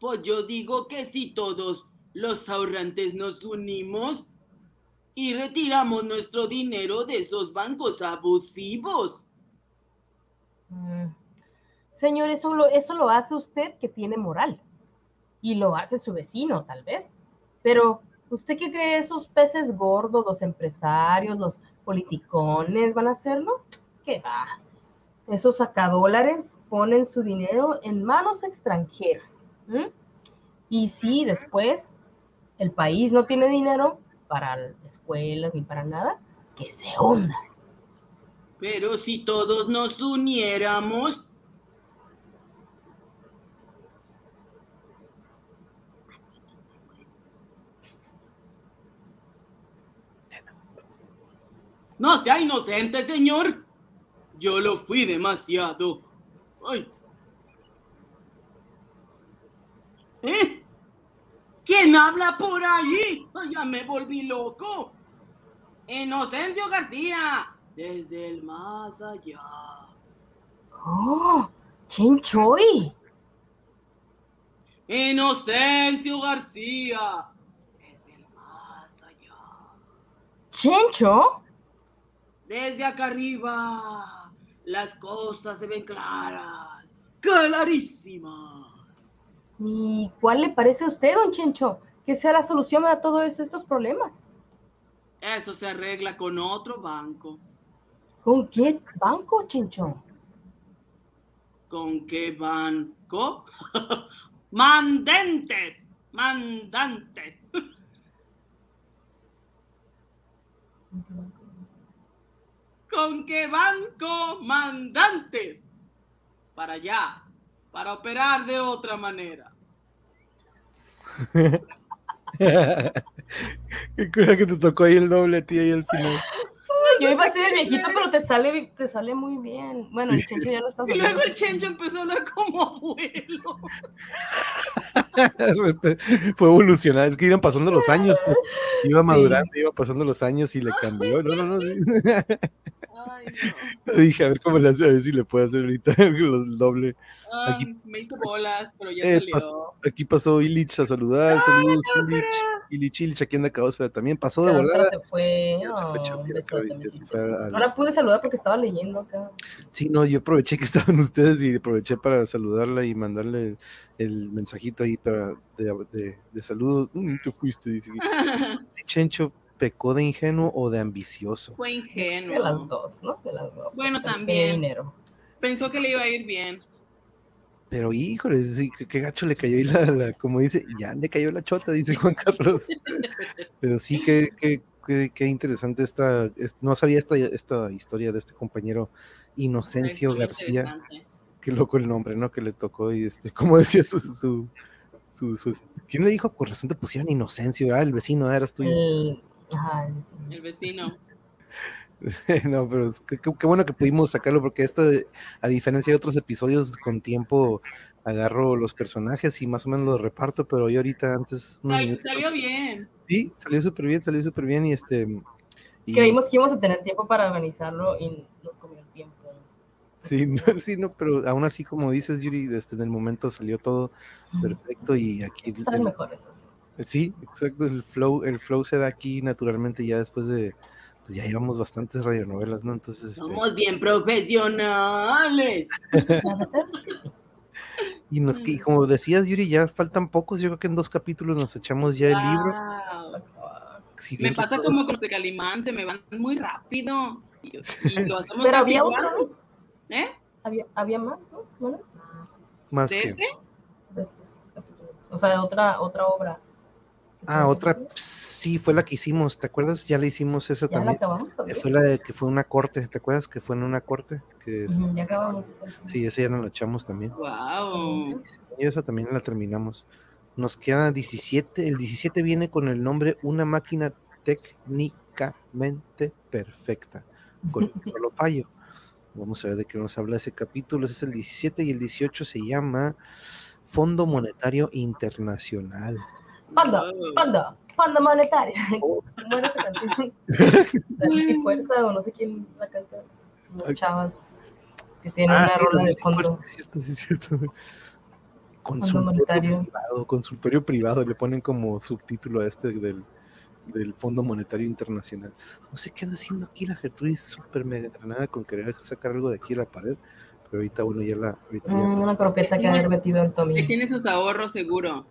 Speaker 2: Pues yo digo que si todos los ahorrantes nos unimos y retiramos nuestro dinero de esos bancos abusivos.
Speaker 3: Mm. Señor, eso lo, hace usted que tiene moral. Y lo hace su vecino, tal vez. Pero, ¿usted qué cree esos peces gordos, los empresarios, los politicones van a hacerlo? ¿Qué va? Esos sacadólares ponen su dinero en manos extranjeras. Y si después el país no tiene dinero para escuelas ni para nada, que se hunda.
Speaker 2: Pero si todos nos uniéramos, no sea inocente, señor. Yo lo fui demasiado. Ay. ¿Eh? ¿Quién habla por ahí? Ay, ya me volví loco. Inocencio García, desde el más allá.
Speaker 3: ¡Oh! ¡Chinchoy!
Speaker 2: Inocencio García, desde el más allá.
Speaker 3: ¿Chencho?
Speaker 2: Desde acá arriba, las cosas se ven claras, clarísimas.
Speaker 3: ¿Y cuál le parece a usted, don Chencho, que sea la solución a todos estos problemas?
Speaker 2: Eso se arregla con otro banco.
Speaker 3: ¿Con qué banco, Chencho?
Speaker 2: ¿Con qué banco? <laughs> Mandentes, mandantes. ¿Con qué banco mandantes? Para allá, para operar de otra manera. <laughs>
Speaker 1: Qué cura que te tocó ahí el doble, tío, ahí al final.
Speaker 3: Yo iba a ser el viejito, pero te sale, te sale muy bien. Bueno, el Chencho ya no está
Speaker 2: Y luego el Chencho empezó a hablar como abuelo. <laughs> <laughs>
Speaker 1: Fue evolucionando, es que iban pasando los años, pues, iba madurando, iba pasando los años y le cambió. No, no, no. sí.
Speaker 2: Ay, <laughs>
Speaker 1: Dije, a ver cómo le hace, a ver si le puede hacer ahorita <laughs> el doble.
Speaker 2: Ay,
Speaker 1: Aquí-
Speaker 2: me hizo bolas, pero ya
Speaker 1: Eh,
Speaker 2: salió.
Speaker 1: pasó- aquí pasó Illich a saludar. Saludos, Illich. Illich, Illich, aquí anda Caosfera también. Pasó de volada.
Speaker 3: se fue.
Speaker 1: Ya se fue
Speaker 3: Oh,
Speaker 1: se al-
Speaker 3: la pude saludar porque estaba leyendo acá.
Speaker 1: Sí, no, yo aproveché que <laughs> estaban ustedes y aproveché para saludarla y mandarle el, el mensajito ahí para, de, de, de saludo. Mm, te fuiste, dice. <laughs> Si Chencho pecó de ingenuo o de ambicioso.
Speaker 2: Fue
Speaker 3: De las
Speaker 2: ingenuo.
Speaker 3: dos, ¿no? De las dos.
Speaker 2: Bueno, también. Pensó que le iba a ir bien.
Speaker 1: Pero híjole, sí, qué, qué gacho le cayó ahí la, la- como dice, ya le cayó la chota, dice Juan Carlos. Pero sí, qué, qué, qué, qué interesante esta, es- no sabía esta, esta historia de este compañero Inocencio García. Qué loco el nombre, ¿no? Que le tocó y este, como decía su, su, su, su- ¿quién le dijo? Por razón te pusieron Inocencio, ah, el vecino, ah, eras tú.
Speaker 3: El, ajá, el-
Speaker 2: El vecino. <laughs> <laughs>
Speaker 1: no, pero es que- qué, bueno que pudimos sacarlo porque esto, de- a diferencia de otros episodios, con tiempo agarro los personajes y más o menos los reparto, pero yo ahorita antes...
Speaker 2: Sal-
Speaker 1: minutos-
Speaker 2: salió bien.
Speaker 1: Sí, salió súper bien, salió súper bien y este... y-
Speaker 3: Creímos que íbamos a tener tiempo para organizarlo y nos comió el tiempo.
Speaker 1: Sí, <laughs> no, sí, no, pero aún así, como dices, Yuri, desde en el momento salió todo perfecto y aquí...
Speaker 3: Mejores así.
Speaker 1: Sí, exacto, el flow, el flow se da aquí naturalmente ya después de, pues ya llevamos bastantes radionovelas, ¿no? Entonces, este,
Speaker 2: Somos bien profesionales. <laughs>
Speaker 1: Y nos, y como decías, Yuri, ya faltan pocos, yo creo que en dos capítulos nos echamos ya el libro. Si
Speaker 2: Me pasa como con los de Calimán, se me van muy rápido. Y, y lo <laughs> hacemos
Speaker 3: Pero había
Speaker 2: igual.
Speaker 3: otro, ¿no?
Speaker 2: ¿Eh?
Speaker 3: Había, había más, ¿no? Bueno,
Speaker 1: más
Speaker 2: ¿De
Speaker 1: que...
Speaker 2: este?
Speaker 3: de estos capítulos. O sea, otra, otra obra.
Speaker 1: Ah, otra, sí, fue la que hicimos, ¿te acuerdas? Ya la hicimos esa
Speaker 3: Ya la
Speaker 1: también.
Speaker 3: acabamos
Speaker 1: Eh,
Speaker 3: también.
Speaker 1: Fue la de- que fue una corte, ¿te acuerdas? Que fue en una corte, que
Speaker 3: ya acabamos. esa.
Speaker 1: sí, esa ya nos la echamos también.
Speaker 2: Wow.
Speaker 1: Sí, sí, y esa también la terminamos. Nos queda 17. El 17 viene con el nombre Una máquina técnicamente perfecta, con un <laughs> solo fallo. Vamos a ver de qué nos habla ese capítulo. Ese es el 17 y el 18 se llama Fondo Monetario Internacional.
Speaker 3: Fondo, fondo, fondo monetario. ¿Cómo era esa canción? Dale si fuerza o no sé quién la canta.
Speaker 1: Ay.
Speaker 3: chavas que tienen
Speaker 1: Ah,
Speaker 3: una
Speaker 1: sí,
Speaker 3: rola de fondo.
Speaker 1: sí, es cierto, sí, es cierto. Consultorio privado, consultorio privado, le ponen como subtítulo a este del, del Fondo Monetario Internacional. No sé qué anda haciendo aquí la Gertrudis, súper mega granada con querer sacar algo de aquí de la pared, pero ahorita, bueno, ya la. Ahorita ya-
Speaker 3: Mm, una croqueta que haber metido el
Speaker 2: Que
Speaker 3: Tommy.
Speaker 2: tiene sus ahorros seguro.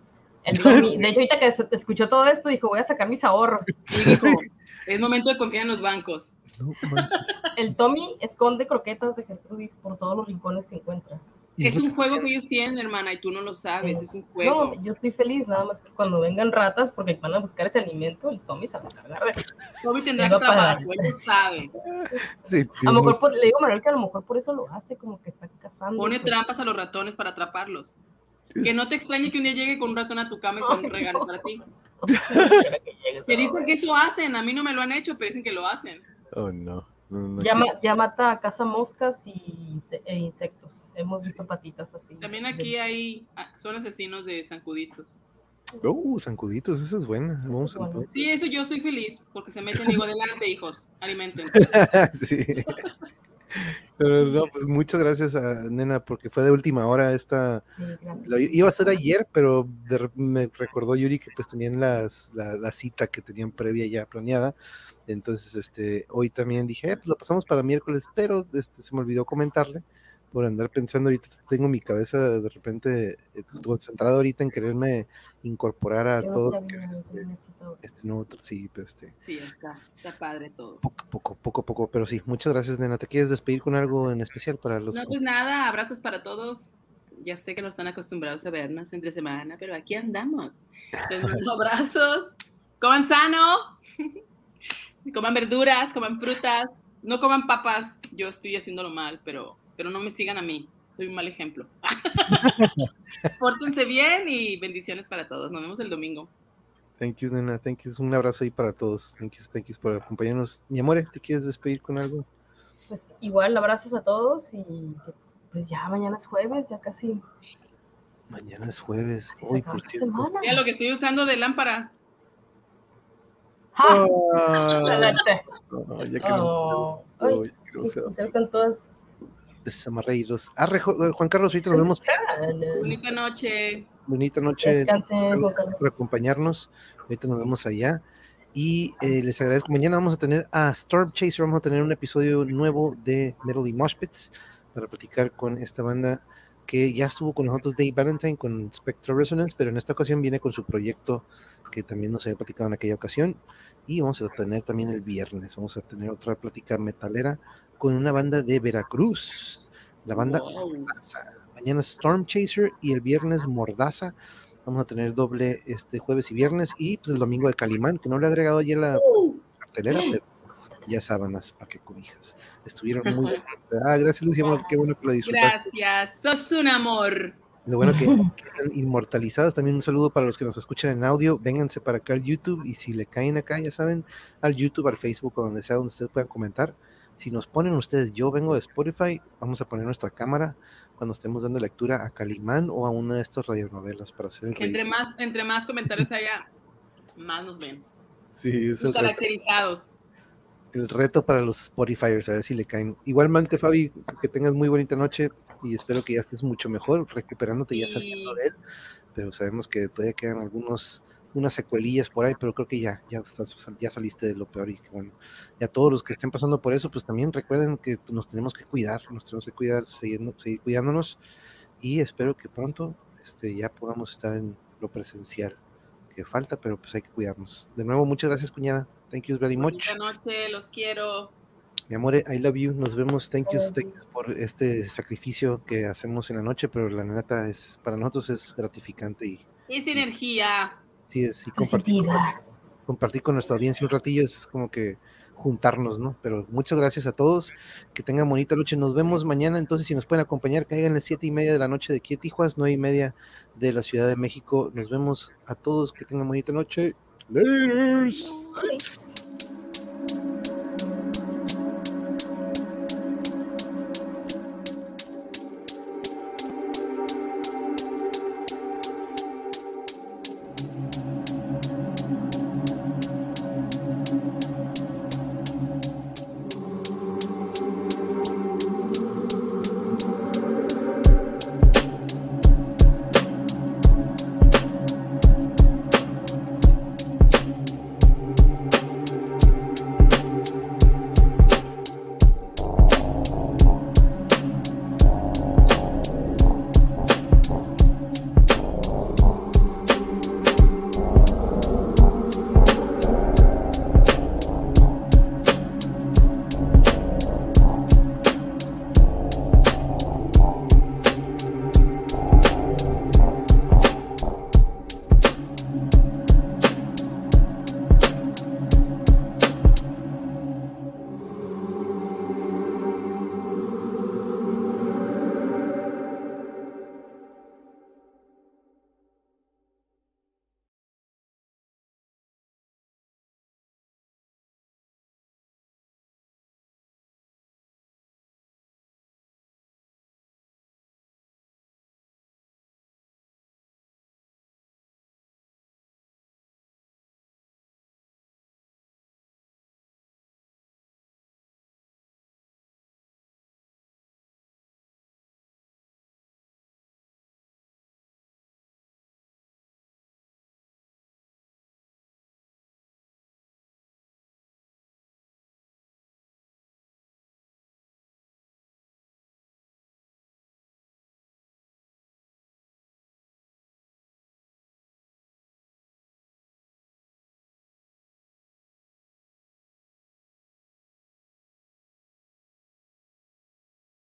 Speaker 3: El Tommy. De <laughs> hecho, ahorita que se- escuchó todo esto, dijo, voy a sacar mis ahorros.
Speaker 2: Y dijo, es momento de confiar en los bancos.
Speaker 1: No.
Speaker 3: El Tommy esconde croquetas de Gertrudis por todos los rincones que encuentra.
Speaker 2: Es
Speaker 1: lo
Speaker 2: un juego que ellos tienen, hermana, y tú no lo sabes,
Speaker 3: Sí.
Speaker 2: es un juego.
Speaker 3: No, yo estoy feliz, nada más que cuando vengan ratas, porque van a buscar ese alimento, el Tommy se va a cargar de
Speaker 2: Toby tendrá que trabajar,
Speaker 3: para-
Speaker 2: él sabe.
Speaker 1: Sí,
Speaker 3: A lo mejor por- le digo a Manuel que a lo mejor por eso lo hace, como que está cazando.
Speaker 2: Pone
Speaker 3: pues.
Speaker 2: trampas a los ratones para atraparlos. Que no te extrañe que un día llegue con un ratón a tu cama y sea un regalo para ti. <laughs>
Speaker 3: Que
Speaker 2: dicen que eso hacen, a mí no me lo han hecho, pero dicen que lo hacen.
Speaker 1: Oh, no. no, no,
Speaker 3: Ya, ma- ya mata, caza moscas y e insectos. Hemos visto patitas así.
Speaker 2: También aquí hay, ah, son asesinos de zancuditos.
Speaker 1: Uh, zancuditos, esa es buena. Vamos a
Speaker 3: Bueno.
Speaker 2: Sí, eso yo soy feliz, porque se meten, <laughs> digo, adelante, hijos, alimenten. <laughs>
Speaker 1: sí. Pero no, pues muchas gracias a Nena, porque fue de última hora esta.
Speaker 3: Sí,
Speaker 1: iba a hacer ayer, pero de me recordó Yuri que pues tenían las, la, la cita que tenían previa ya planeada. Entonces, este, hoy también dije, "Eh, pues lo pasamos para miércoles, pero este, se me olvidó comentarle por andar pensando ahorita, tengo mi cabeza de repente eh, concentrada ahorita en quererme incorporar a
Speaker 3: Yo
Speaker 1: todo lo que es este, este nuevo, sí, pero este,
Speaker 2: Sí, está, está padre todo.
Speaker 1: poco, poco, poco, poco, pero sí, muchas gracias, Nena. ¿Te quieres despedir con algo en especial para los
Speaker 2: No, pues nada, abrazos para todos. Ya sé que no están acostumbrados a vernos entre semana, pero aquí andamos. Les mando <laughs> abrazos. Coman sano. <laughs> Coman verduras, coman frutas. No coman papas. Yo estoy haciéndolo mal, pero, pero no me sigan a mí. Soy un mal ejemplo. <laughs> Pórtense bien y bendiciones para todos. Nos vemos el domingo.
Speaker 1: Thank you, nena. Thank you. Un abrazo ahí para todos. Thank you, thank you por acompañarnos. Mi amor, ¿te quieres despedir con algo?
Speaker 3: Pues igual, abrazos a todos y pues ya mañana es jueves, ya casi
Speaker 1: Mañana es jueves.
Speaker 3: acaba
Speaker 1: por
Speaker 3: semana.
Speaker 2: Mira lo que estoy usando de lámpara.
Speaker 3: ¡Ja!
Speaker 1: Ah,
Speaker 3: Excelente.
Speaker 1: no, ya que
Speaker 3: Oh,
Speaker 1: no,
Speaker 3: ay,
Speaker 1: no, ya que no
Speaker 3: sí,
Speaker 1: desamarreídos. Arre, Jo- Juan Carlos, ahorita nos vemos.
Speaker 2: Bonita noche.
Speaker 1: Bonita noche. Por acompañarnos. Ahorita nos vemos allá. Y eh, les agradezco. Mañana vamos a tener a Storm Chaser. Vamos a tener un episodio nuevo de Metal y Moshpits para platicar con esta banda que ya estuvo con nosotros Dave Valentine con Spectral Resonance, pero en esta ocasión viene con su proyecto que también nos había platicado en aquella ocasión. Y vamos a tener también el viernes, vamos a tener otra plática metalera con una banda de Veracruz, la banda
Speaker 2: Wow.
Speaker 1: Mordaza. Mañana Storm Chaser y el viernes Mordaza. Vamos a tener doble este jueves y viernes y pues el domingo de Calimán, que no le he agregado ayer la cartelera, pero ya sábanas para que cobijas. Estuvieron muy <laughs> buenas. Ah, gracias Lucy, amor, qué bueno que lo disfrutaste.
Speaker 2: Gracias. Sos un amor.
Speaker 1: Lo bueno que <laughs> quedan inmortalizadas. También un saludo para los que nos escuchan en audio. Vénganse para acá al YouTube y si le caen acá, ya saben, al YouTube, al Facebook o donde sea donde ustedes puedan comentar. Si nos ponen ustedes, yo vengo de Spotify, vamos a poner nuestra cámara cuando estemos dando lectura a Calimán o a una de estas radionovelas para hacer el
Speaker 2: entre más, entre más comentarios haya, más nos ven.
Speaker 1: Sí, es el reto,
Speaker 2: caracterizados.
Speaker 1: el reto para los Spotifyers, a ver si le caen. Igualmente, Fabi, que tengas muy bonita noche y espero que ya estés mucho mejor, recuperándote y ya saliendo de él. Pero sabemos que todavía quedan algunos unas secuelillas por ahí, pero creo que ya, ya, ya saliste de lo peor y que bueno, y a todos los que estén pasando por eso, pues también recuerden que nos tenemos que cuidar, nos tenemos que cuidar, seguir, seguir cuidándonos y espero que pronto este, ya podamos estar en lo presencial que falta, pero pues hay que cuidarnos. De nuevo, muchas gracias, cuñada. Thank you very much.
Speaker 2: Buenas noches, los quiero.
Speaker 1: Mi amor, I love you. Nos vemos. Thank you, thank you por este sacrificio que hacemos en la noche, pero la neta es para nosotros es gratificante y
Speaker 2: Es energía.
Speaker 1: Sí es y compartir, compartir con nuestra audiencia un ratillo es como que juntarnos, ¿no? Pero muchas gracias a todos, que tengan bonita noche, nos vemos mañana, entonces si nos pueden acompañar, caigan a las siete y media de la noche de aquí a Tijuas, nueve y media de la Ciudad de México, nos vemos a todos, que tengan bonita noche, laters.
Speaker 3: Nice.